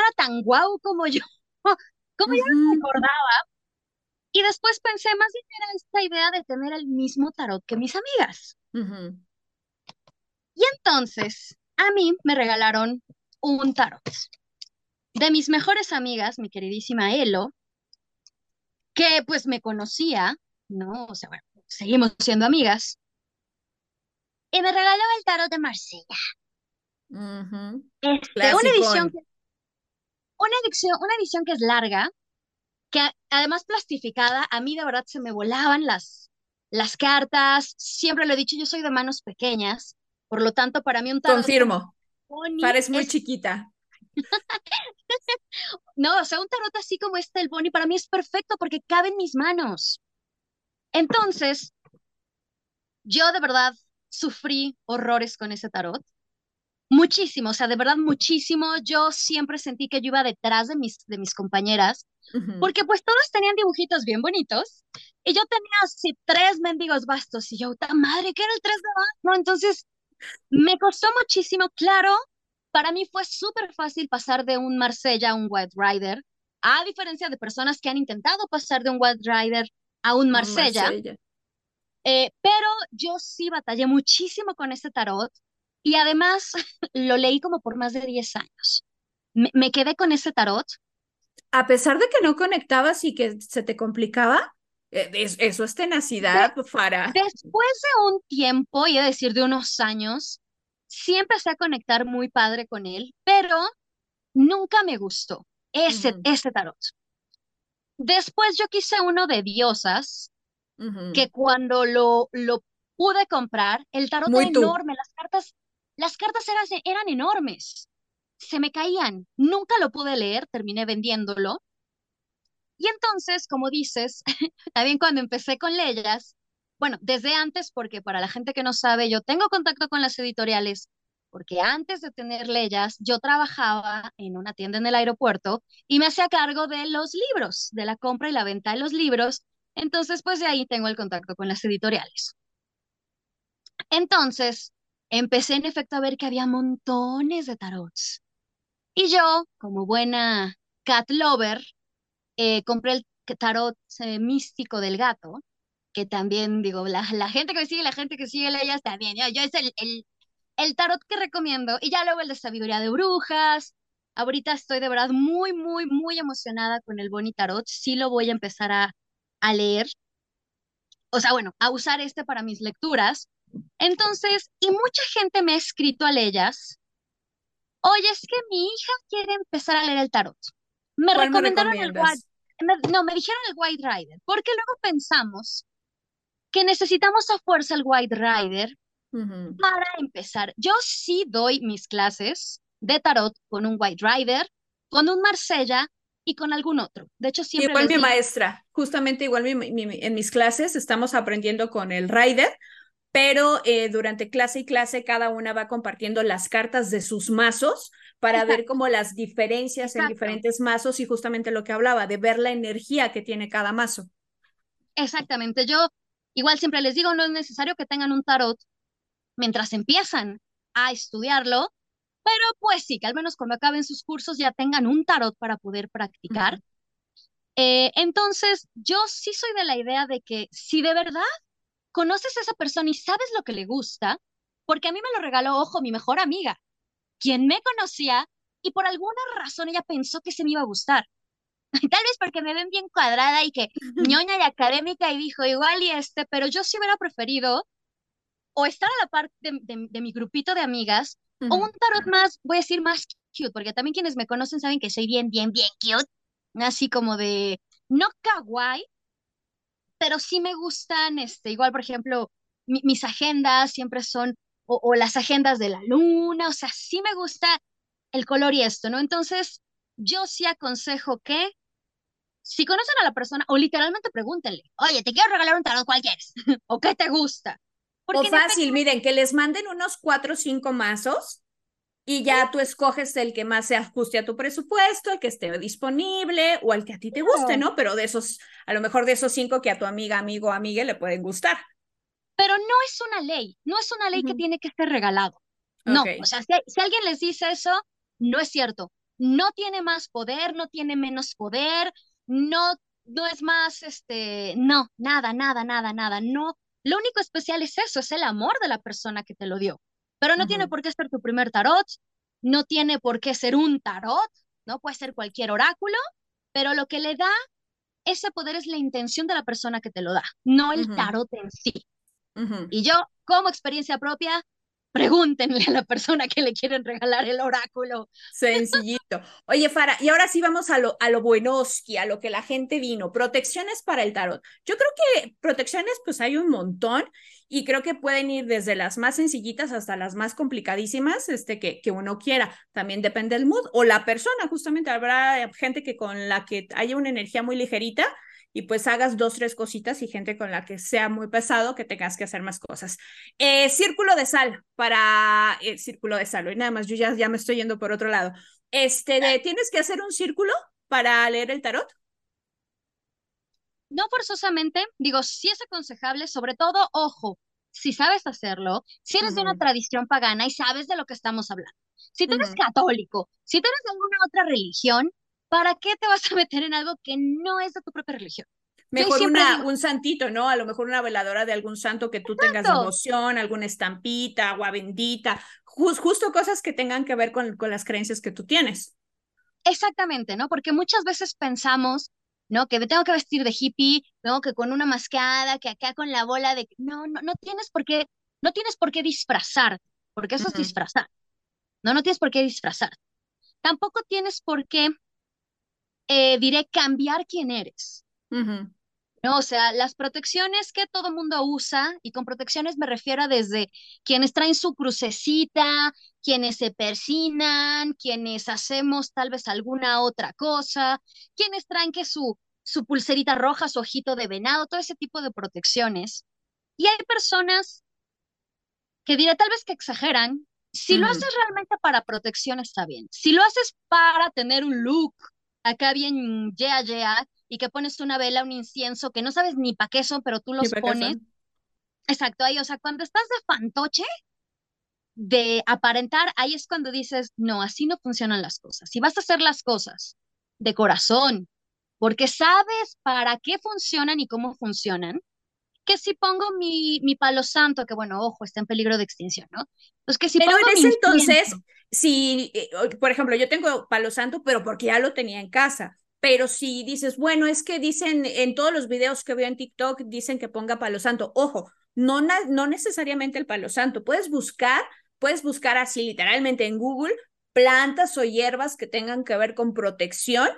era tan guau como yo, como yo me recordaba. Y después pensé, más bien era esta idea de tener el mismo tarot que mis amigas. Y entonces, a mí me regalaron un tarot de mis mejores amigas, mi queridísima Elo, que pues me conocía, ¿no? O sea, bueno, seguimos siendo amigas, y me regaló el tarot de Marsella. Este, una edición que, una edición, una edición que es larga, que además plastificada, a mí de verdad se me volaban las, las cartas, siempre lo he dicho, yo soy de manos pequeñas, por lo tanto para mí un tarot... Confirmo, pares muy chiquita. No, o sea, un tarot así como este, el Bonnie, para mí es perfecto porque cabe en mis manos. Entonces, yo de verdad sufrí horrores con ese tarot. Muchísimo, o sea, de verdad muchísimo. Yo siempre sentí que yo iba detrás de mis, de mis compañeras, porque pues todos tenían dibujitos bien bonitos y yo tenía así tres mendigos bastos y yo, ¡ta madre! ¿Qué era el tres de no Entonces, me costó muchísimo, claro, para mí fue súper fácil pasar de un Marsella a un White Rider, a diferencia de personas que han intentado pasar de un White Rider a un Marsella. Eh, pero yo sí batallé muchísimo con este tarot y además lo leí como por más de 10 años. Me, quedé con ese tarot. A pesar de que no conectabas y que se te complicaba, eh, eso es tenacidad, para Después de un tiempo, y a decir de unos años, sí empecé a conectar muy padre con él, pero nunca me gustó ese, ese tarot. Después yo quise uno de diosas, que cuando lo, lo pude comprar, el tarot era enorme, las cartas, las cartas eran, eran enormes, se me caían, nunca lo pude leer, terminé vendiéndolo. Y entonces, como dices, también cuando empecé con Leyas, bueno, desde antes, porque para la gente que no sabe, yo tengo contacto con las editoriales, porque antes de tener Leyas, yo trabajaba en una tienda en el aeropuerto y me hacía cargo de los libros, de la compra y la venta de los libros. Entonces, pues de ahí tengo el contacto con las editoriales. Entonces, empecé en efecto a ver que había montones de tarots. Y yo, como buena cat lover, eh, compré el tarot eh, místico del gato, que también, digo, la, gente que me sigue, la gente que sigue ellas también, yo, yo es el, el, el tarot que recomiendo, y ya luego el de sabiduría de brujas. Ahorita estoy de verdad muy, muy, muy emocionada con el Boni Tarot. Sí lo voy a empezar a, a leer. O sea, bueno, a usar este para mis lecturas. Entonces, y mucha gente me ha escrito a ellas. Oye, es que mi hija quiere empezar a leer el tarot. Me recomendaron el White. no, me dijeron el White Rider, porque luego pensamos que necesitamos a fuerza el White Rider para empezar, yo sí doy mis clases de tarot con un White Rider, con un Marsella y con algún otro. De hecho, siempre. Igual mi maestra, justamente igual en mis clases estamos aprendiendo con el Rider, pero eh, durante clase y clase cada una va compartiendo las cartas de sus mazos para ver como las diferencias en diferentes mazos y justamente lo que hablaba, de ver la energía que tiene cada mazo. Exactamente, yo igual siempre les digo, no es necesario que tengan un tarot mientras empiezan a estudiarlo, pero pues sí, que al menos cuando acaben sus cursos ya tengan un tarot para poder practicar. Eh, entonces, yo sí soy de la idea de que si de verdad conoces a esa persona y sabes lo que le gusta, porque a mí me lo regaló, ojo, mi mejor amiga, quien me conocía y por alguna razón ella pensó que se me iba a gustar. Tal vez porque me ven bien cuadrada y que ñoña y académica y dijo igual y este, pero yo sí hubiera preferido o estar a la par de, mi grupito de amigas, o un tarot más, voy a decir más cute, porque también quienes me conocen saben que soy bien, bien, bien cute, así como de, no kawaii, pero sí me gustan, este, igual, por ejemplo, mis agendas siempre son, o, o, las agendas de la luna, o sea, sí me gusta el color y esto, ¿no? Entonces, yo sí aconsejo que si conocen a la persona, o literalmente pregúntenle, oye, te quiero regalar un tarot, ¿cuál quieres? ¿O qué te gusta? o fácil, miren, que les manden unos cuatro o cinco mazos y ya tú escoges el que más se ajuste a tu presupuesto, el que esté disponible o el que a ti te guste, ¿no? Pero de esos, a lo mejor de esos cinco que a tu amiga, amigo o amiga le pueden gustar. Pero no es una ley, no es una ley que tiene que ser regalado. No, o sea, si, alguien les dice eso, no es cierto. No tiene más poder, no tiene menos poder, no, no es más, este, no, nada, nada, nada, nada. No, lo único especial es eso, es el amor de la persona que te lo dio. Pero no tiene por qué ser tu primer tarot, no tiene por qué ser un tarot, no puede ser cualquier oráculo, pero lo que le da ese poder es la intención de la persona que te lo da, no el tarot en sí. Y yo, como experiencia propia, pregúntenle a la persona que le quieren regalar el oráculo. Sencillito. Oye, Fara, y ahora sí vamos a lo, a lo buenoski, a lo que la gente vino. Protecciones para el tarot. Yo creo que protecciones, pues hay un montón y creo que pueden ir desde las más sencillitas hasta las más complicadísimas, este, que, que uno quiera. También depende del mood o la persona, justamente habrá gente que con la que haya una energía muy ligerita y pues hagas dos, tres cositas y gente con la que sea muy pesado que tengas que hacer más cosas. Eh, círculo de sal para el eh, círculo de sal, y nada más, yo ya, ya me estoy yendo por otro lado. Este, ¿tienes que hacer un círculo para leer el tarot? No forzosamente, digo, sí es aconsejable, sobre todo, ojo, si sabes hacerlo, si eres de una tradición pagana y sabes de lo que estamos hablando. Si tú eres católico, si tú eres de alguna otra religión, ¿para qué te vas a meter en algo que no es de tu propia religión? Mejor una, un santito, ¿no? A lo mejor una veladora de algún santo que tú tengas devoción, alguna estampita, agua bendita, justo cosas que tengan que ver con, con las creencias que tú tienes. Exactamente, ¿no? Porque muchas veces pensamos, ¿no? Que me tengo que vestir de hippie, ¿no? Que con una mascada, que acá con la bola de... No, no, no tienes por qué, no tienes por qué disfrazar, porque eso es disfrazar. No, no tienes por qué disfrazar. Tampoco tienes por qué, eh, diré, cambiar quién eres. No, o sea, las protecciones que todo mundo usa, y con protecciones me refiero a desde quienes traen su crucecita, quienes se persinan, quienes hacemos tal vez alguna otra cosa, quienes traen que su, su pulserita roja, su ojito de venado, todo ese tipo de protecciones. Y hay personas que diré tal vez que exageran. Si lo haces realmente para protección está bien. Si lo haces para tener un look acá bien yeah, yeah, y que pones una vela, un incienso, que no sabes ni para qué son, pero tú los pones. Exacto, ahí, o sea, cuando estás de fantoche, de aparentar, ahí es cuando dices, no, así no funcionan las cosas. Si vas a hacer las cosas de corazón, porque sabes para qué funcionan y cómo funcionan, que si pongo mi, mi palo santo, que bueno, ojo, está en peligro de extinción, ¿no? Pues que si pero en ese entonces, si, eh, por ejemplo, yo tengo palo santo, pero porque ya lo tenía en casa. Pero si dices, bueno, es que dicen en todos los videos que veo en TikTok, dicen que ponga palo santo. Ojo, no, no necesariamente el palo santo. Puedes buscar Puedes buscar así literalmente en Google plantas o hierbas que tengan que ver con protección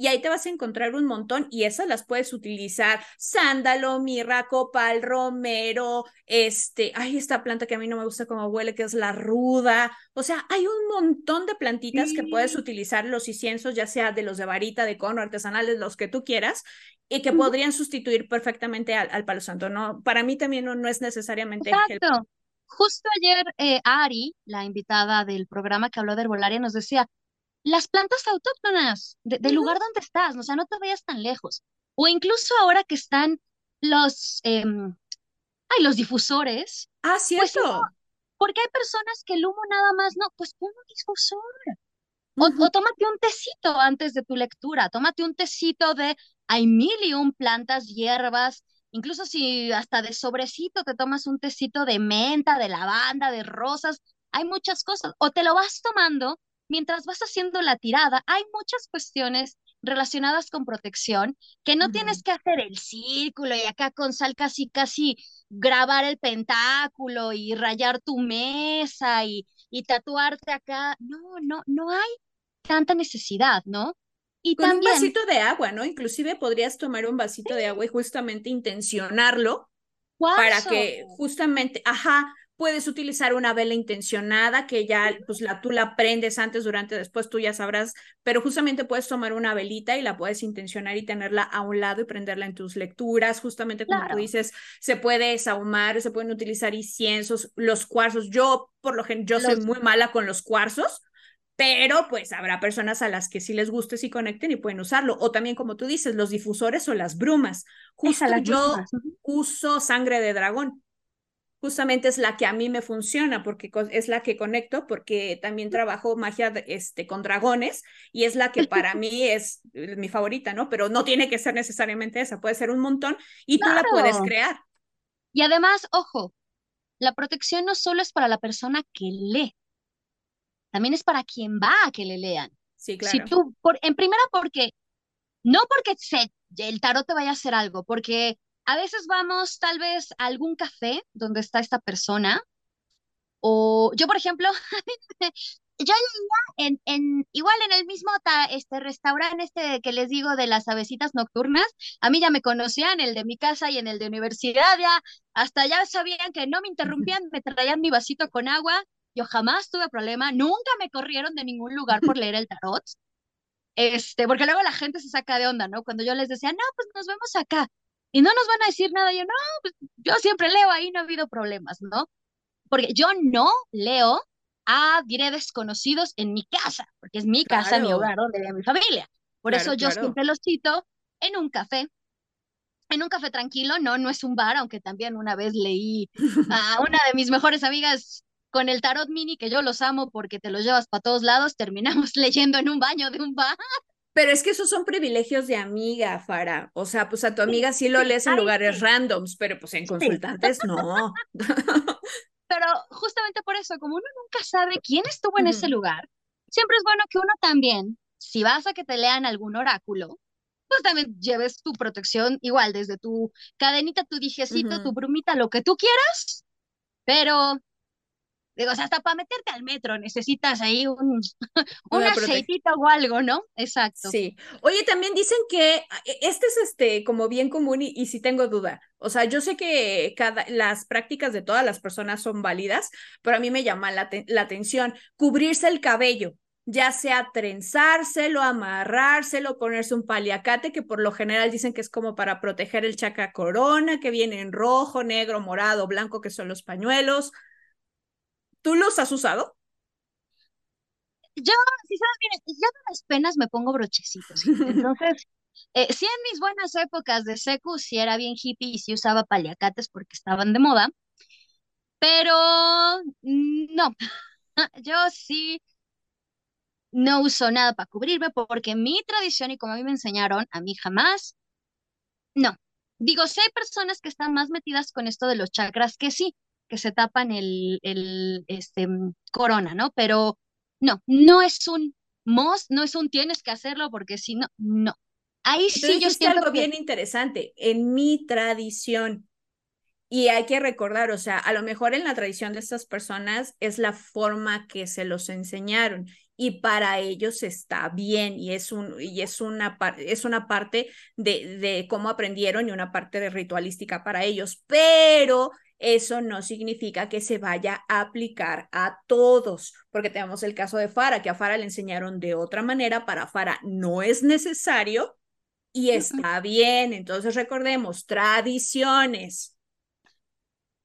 y ahí te vas a encontrar un montón y esas las puedes utilizar. Sándalo, mirra, copal, romero, este, ay, esta planta que a mí no me gusta como huele, que es la ruda. O sea, hay un montón de plantitas que puedes utilizar los inciensos, ya sea de los de varita, de cono, artesanales, los que tú quieras, y que podrían sustituir perfectamente al, palo santo, ¿no? Para mí también no, es necesariamente... Exacto. Justo ayer eh, Ari, la invitada del programa que habló de herbolaria, nos decía, las plantas autóctonas del lugar donde estás, o sea, no te vayas tan lejos. O incluso ahora que están los, em, ay, los difusores. Ah, pues cierto. porque hay personas que el humo nada más, no, pues pon un difusor. O, o, tómate un tecito antes de tu lectura, tómate un tecito de, hay mil y un plantas, hierbas, Incluso si hasta de sobrecito te tomas un tecito de menta, de lavanda, de rosas, hay muchas cosas. O te lo vas tomando mientras vas haciendo la tirada. Hay muchas cuestiones relacionadas con protección que no tienes que hacer el círculo y acá con sal casi casi grabar el pentáculo y rayar tu mesa y, y tatuarte acá. No, no, no hay tanta necesidad, ¿no? Y Con un vasito de agua, ¿no? Inclusive podrías tomar un vasito de agua y justamente intencionarlo para que justamente, ajá, puedes utilizar una vela intencionada que ya pues la tú la prendes antes, durante, después tú ya sabrás, pero justamente puedes tomar una velita y la puedes intencionar y tenerla a un lado y prenderla en tus lecturas, justamente como tú dices, se puede sahumar, se pueden utilizar inciensos, los cuarzos. Yo por lo general yo soy muy mala con los cuarzos pero pues habrá personas a las que sí les guste, sí conecten y pueden usarlo. O también, como tú dices, los difusores o las brumas. Justo yo uso sangre de dragón. Justamente es la que a mí me funciona porque es la que conecto porque también trabajo magia este, con dragones y es la que para mí es mi favorita, ¿no? Pero no tiene que ser necesariamente esa, puede ser un montón y tú la puedes crear. Y además, ojo, la protección no solo es para la persona que lee, también es para quien va a que le lean. Sí, claro. Si tú, por, en primera, porque, no porque se, el tarot te vaya a hacer algo, porque a veces vamos tal vez a algún café donde está esta persona, o yo, por ejemplo, yo en, en, igual en el mismo este restaurante este que les digo de las avecitas nocturnas, a mí ya me conocían, el de mi casa y en el de universidad, ya hasta ya sabían que no me interrumpían, me traían mi vasito con agua, yo jamás tuve problema, nunca me corrieron de ningún lugar por leer el tarot. Este, porque luego la gente se saca de onda, ¿no? Cuando yo les decía, no, pues nos vemos acá. Y no nos van a decir nada. Yo, no, pues yo siempre leo ahí, no ha habido problemas, ¿no? Porque yo no leo a, diré, desconocidos en mi casa, porque es mi casa, mi hogar, donde vive mi familia. Por eso yo siempre los cito en un café, en un café tranquilo, no, no es un bar, aunque también una vez leí a una de mis mejores amigas con el tarot mini, que yo los amo porque te los llevas para todos lados, terminamos leyendo en un baño de un bar. Pero es que esos son privilegios de amiga, Fara. O sea, pues a tu amiga sí lo lees en lugares randoms, pero pues en consultantes no. Pero justamente por eso, como uno nunca sabe quién estuvo en ese lugar, siempre es bueno que uno también, si vas a que te lean algún oráculo, pues también lleves tu protección igual, desde tu cadenita, tu dijecito, tu brumita, lo que tú quieras, pero Digo, o sea, hasta para meterte al metro necesitas ahí un, un aceitito o algo, ¿no? Exacto. Sí. Oye, también dicen que e, este es este como bien común y, y sí tengo duda. O sea, yo sé que cada, las prácticas de todas las personas son válidas, pero a mí me llama la, la atención cubrirse el cabello ya sea trenzárselo, amarrárselo, ponerse un paliacate, que por lo general dicen que es como para proteger el chaca corona, que viene en rojo, negro, morado, blanco, que son los pañuelos. ¿Tú los has usado? Yo, si sabes bien, ya de las penas me pongo brochecitos. Entonces, eh, sí en mis buenas épocas de secu sí era bien hippie y sí usaba paliacates porque estaban de moda, pero no, yo sí no uso nada para cubrirme porque mi tradición y como a mí me enseñaron, a mí jamás, no. Digo, si hay personas que están más metidas con esto de los chakras que sí, que se tapan el, el este, mm, corona, ¿no? Pero no, no es un must, no es un tienes que hacerlo porque si no, no. Ahí sí yo siento algo bien interesante. En mi tradición, y hay que recordar, o sea, a lo mejor en la tradición de estas personas es la forma que se los enseñaron y para ellos está bien y es, un, y es, una, es una parte de, de cómo aprendieron y una parte de ritualística para ellos, pero eso no significa que se vaya a aplicar a todos, porque tenemos el caso de Fara, que a Fara le enseñaron de otra manera, para Fara no es necesario y está bien. Entonces recordemos, tradiciones.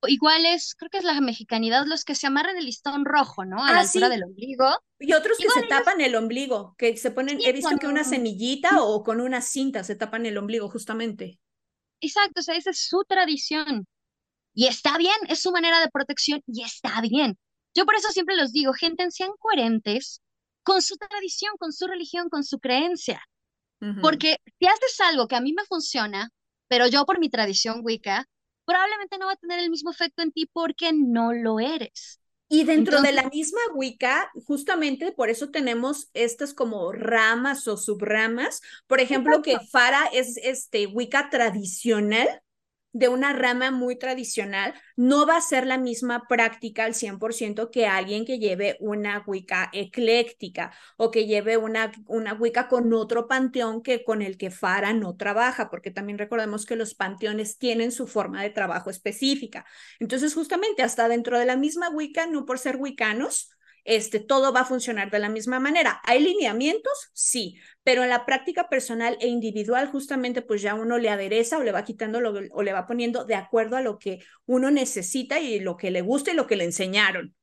Igual es, creo que es la mexicanidad, los que se amarran el listón rojo, ¿no? A la ah, altura del ombligo. Y otros que se tapan el ombligo, que se ponen, he visto que una semillita o con una cinta se tapan el ombligo, justamente. Exacto, o sea, esa es su tradición. Y está bien, es su manera de protección y está bien. Yo por eso siempre los digo, gente, sean coherentes con su tradición, con su religión, con su creencia. Porque si haces algo que a mí me funciona, pero yo por mi tradición Wicca, probablemente no va a tener el mismo efecto en ti porque no lo eres. Y dentro de la misma Wicca, justamente por eso tenemos estas como ramas o subramas. Por ejemplo, que Fara es este Wicca tradicional, de una rama muy tradicional, no va a ser la misma práctica al 100% que alguien que lleve una Wicca ecléctica o que lleve una, una Wicca con otro panteón que con el que Fara no trabaja, porque también recordemos que los panteones tienen su forma de trabajo específica. Entonces, justamente hasta dentro de la misma Wicca, no por ser wiccanos, este, todo va a funcionar de la misma manera. ¿Hay lineamientos? Sí, pero en la práctica personal e individual justamente pues ya uno le adereza o le va quitando lo, o le va poniendo de acuerdo a lo que uno necesita y lo que le gusta y lo que le enseñaron.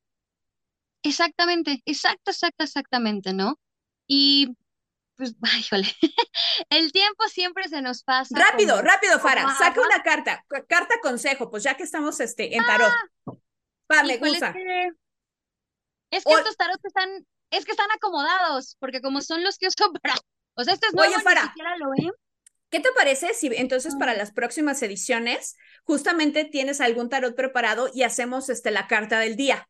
Exactamente, exacto, exacto, exactamente, ¿no? Y pues, híjole, el tiempo siempre se nos pasa. Rápido, rápido, Fara, saca una carta, carta consejo, pues ya que estamos este, en tarot. Ah, me gusta. Es que estos tarots están, es que están acomodados, porque como son los que uso para, o sea, este es nuevo, Oye, para, siquiera lo ven. ¿Qué te parece si entonces para las próximas ediciones justamente tienes algún tarot preparado y hacemos este, la carta del día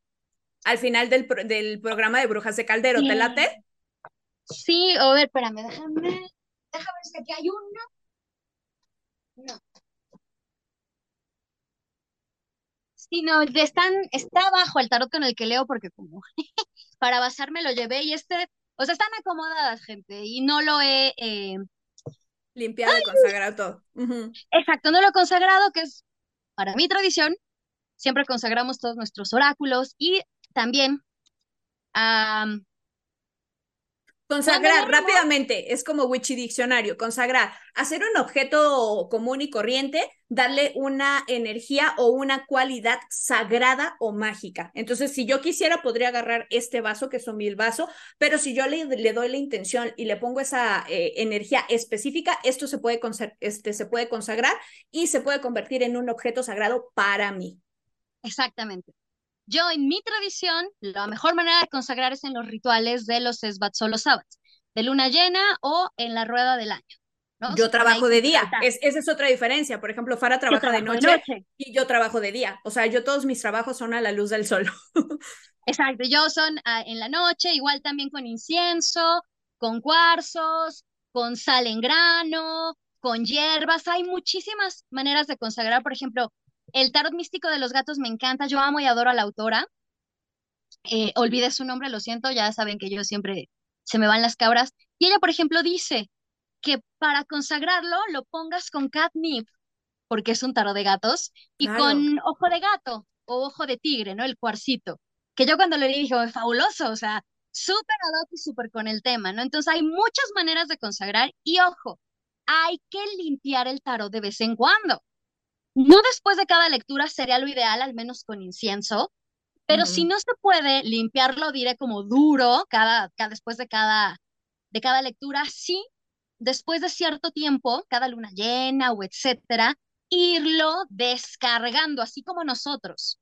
al final del, del programa de Brujas de Caldero? ¿Te late? Sí, a ver, espérame, déjame, déjame ver si aquí hay uno. No. Sí, no, están, está abajo el tarot con el que leo porque como para basarme lo llevé y este, o sea, están acomodadas, gente, y no lo he... Eh... Limpiado y consagrado Exacto, no lo he consagrado, que es para mi tradición. Siempre consagramos todos nuestros oráculos y también Consagrar rápidamente, es como Witchy Diccionario, consagrar, hacer un objeto común y corriente, darle una energía o una cualidad sagrada o mágica. Entonces, si yo quisiera, podría agarrar este vaso, que es un mil vaso, pero si yo le, le doy la intención y le pongo esa eh, energía específica, esto se puede, este, se puede consagrar y se puede convertir en un objeto sagrado para mí. Exactamente. Yo, en mi tradición, la mejor manera de consagrar es en los rituales de los Esbats o los Sabbats, de luna llena o en la rueda del año. Yo trabajo de día, es, esa es otra diferencia. Por ejemplo, Fara trabaja de noche, y yo trabajo de día. O sea, yo todos mis trabajos son a la luz del sol. Exacto, yo son ah, en la noche, igual también con incienso, con cuarzos, con sal en grano, con hierbas. Hay muchísimas maneras de consagrar. Por ejemplo, el tarot místico de los gatos me encanta, yo amo y adoro a la autora. Eh, olvidé su nombre, lo siento, ya saben que yo siempre se me van las cabras. Y ella, por ejemplo, dice que para consagrarlo lo pongas con catnip, porque es un tarot de gatos, y con ojo de gato o ojo de tigre, ¿no? El cuarcito. Que yo cuando le dije, oh, fabuloso, o sea, súper ad y súper con el tema, ¿no? Entonces hay muchas maneras de consagrar y ojo, hay que limpiar el tarot de vez en cuando. No después de cada lectura sería lo ideal, al menos con incienso, pero si no se puede limpiarlo, diré como duro, cada, cada, después de cada, de cada lectura, sí, después de cierto tiempo, cada luna llena o etcétera, irlo descargando, así como nosotros.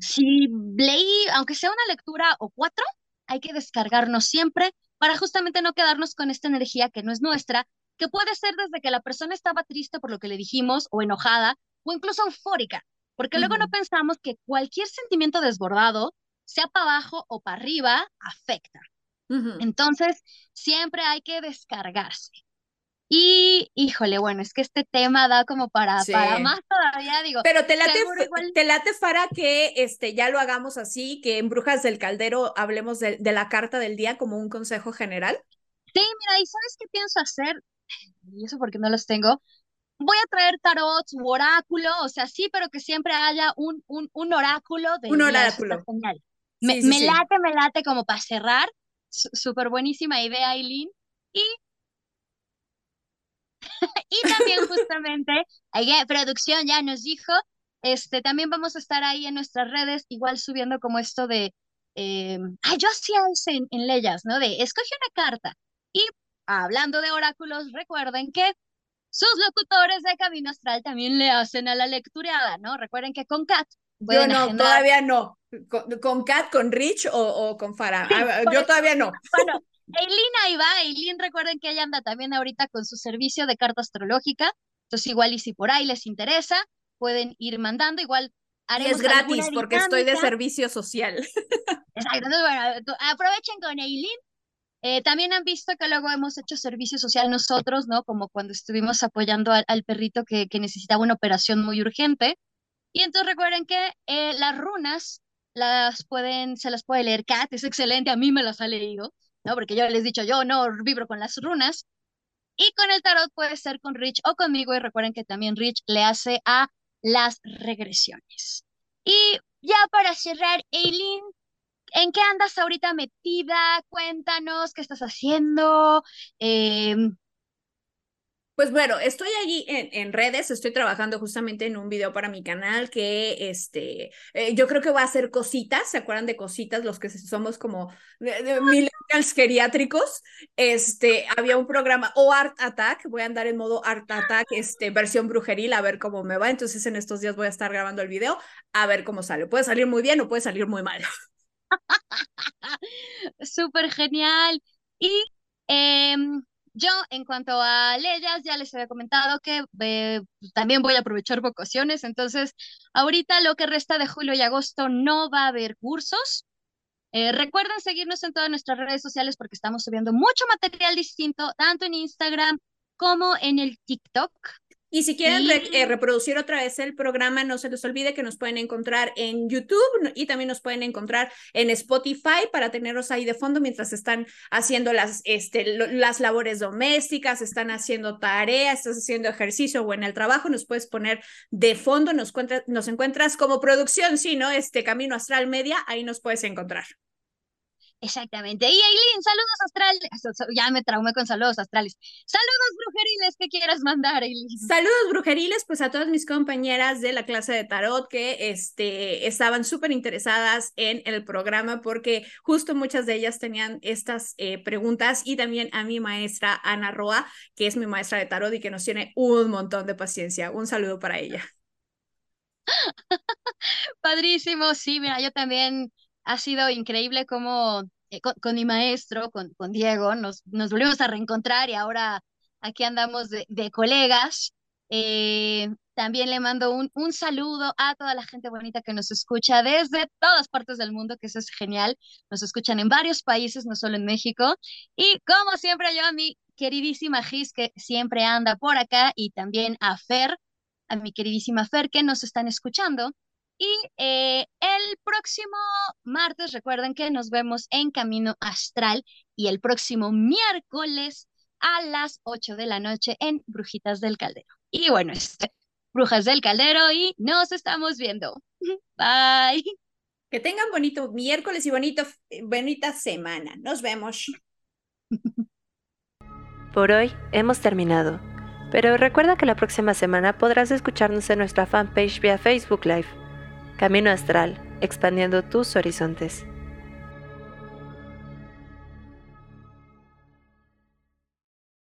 Si leí, aunque sea una lectura o cuatro, hay que descargarnos siempre para justamente no quedarnos con esta energía que no es nuestra, que puede ser desde que la persona estaba triste por lo que le dijimos o enojada o incluso eufórica, porque luego no pensamos que cualquier sentimiento desbordado, sea para abajo o para arriba, afecta. Entonces, siempre hay que descargarse. Y, híjole, bueno, es que este tema da como para, para más todavía, digo. Pero te late, te late, Fara, que este, ya lo hagamos así, que en Brujas del Caldero hablemos de, de, la carta del día como un consejo general. Sí, mira, ¿y sabes qué pienso hacer? Y eso porque no los tengo voy a traer tarot u oráculo, o sea, sí, pero que siempre haya un, un, un oráculo. De un oráculo. Me, me late, me late como para cerrar. Súper buenísima idea, Aileen. Y, y también justamente, producción ya nos dijo, este, también vamos a estar ahí en nuestras redes, igual subiendo como esto de, eh, yo hacía eso en, en Leyas, ¿no? De escoge una carta. Y hablando de oráculos, recuerden que sus locutores de Camino Astral también le hacen a la lectureada, ¿no? Recuerden que con Kat. Yo no, todavía no. Con, Kat, con Rich o, con Farah. Ah, yo todavía no. Bueno, Eileen ahí va. Eileen, recuerden que ella anda también ahorita con su servicio de carta astrológica. Entonces, igual y si por ahí les interesa, pueden ir mandando. Igual haremos Y es gratis porque estoy de servicio social. Exacto. Entonces, bueno, aprovechen con Eileen eh, también han visto que luego hemos hecho servicio social nosotros, ¿no? Como cuando estuvimos apoyando al, perrito que, que, necesitaba una operación muy urgente. Y entonces recuerden que eh, las runas las pueden, se las puede leer Kat, es excelente, a mí me las ha leído, ¿no? Porque yo les he dicho, yo no vibro con las runas. Y con el tarot puede ser con Rich o conmigo. Y recuerden que también Rich le hace a las regresiones. Y ya para cerrar, Eileen, ¿En qué andas ahorita metida? Cuéntanos, ¿qué estás haciendo? Em, pues bueno, estoy allí en, redes, estoy trabajando justamente en un video para mi canal que este, eh, yo creo que va a hacer cositas, ¿se acuerdan de cositas? Los que somos como de, millennials geriátricos, este, había un programa, o Art Attack, voy a andar en modo Art Attack, este, versión brujeril, a ver cómo me va, entonces en estos días voy a estar grabando el video, a ver cómo sale, puede salir muy bien o puede salir muy mal. Súper genial. Y em, yo, en cuanto a leyes, ya les había comentado que eh, también voy a aprovechar vacaciones, entonces ahorita lo que resta de julio y agosto no va a haber cursos. Eh, recuerden seguirnos en todas nuestras redes sociales porque estamos subiendo mucho material distinto, tanto en Instagram como en el TikTok. Y si quieren eh, reproducir otra vez el programa, no se les olvide que nos pueden encontrar en YouTube y también nos pueden encontrar en Spotify para tenerlos ahí de fondo mientras están haciendo las, este, las labores domésticas, están haciendo tareas, estás haciendo ejercicio o en el trabajo, nos puedes poner de fondo, nos, nos encuentras como producción, sí, ¿no? Este Camino Astral Media, ahí nos puedes encontrar. Exactamente. Y Aileen, saludos astrales. Ya me traumé con saludos astrales. Saludos brujeriles que quieras mandar, Aileen. Saludos brujeriles, pues a todas mis compañeras de la clase de tarot que este, estaban súper interesadas en el programa porque justo muchas de ellas tenían estas eh, preguntas y también a mi maestra Ana Roa, que es mi maestra de tarot y que nos tiene un montón de paciencia. Un saludo para ella. Padrísimo, sí, mira, yo también ha sido increíble cómo eh, con, mi maestro, con, con Diego, nos, nos volvimos a reencontrar y ahora aquí andamos de, colegas. Eh, también le mando un, un saludo a toda la gente bonita que nos escucha desde todas partes del mundo, que eso es genial. Nos escuchan en varios países, no solo en México. Y como siempre, yo a mi queridísima Gis, que siempre anda por acá, y también a Fer, a mi queridísima Fer, que nos están escuchando. Y eh, el próximo martes, recuerden que nos vemos en Camino Astral y el próximo miércoles a las 8 de la noche en Brujitas del Caldero. Y bueno, este, Brujas del Caldero y nos estamos viendo. Bye. Que tengan bonito miércoles y bonito, bonita semana. Nos vemos. Por hoy hemos terminado, pero recuerda que la próxima semana podrás escucharnos en nuestra fanpage vía Facebook Live. Camino Astral, expandiendo tus horizontes.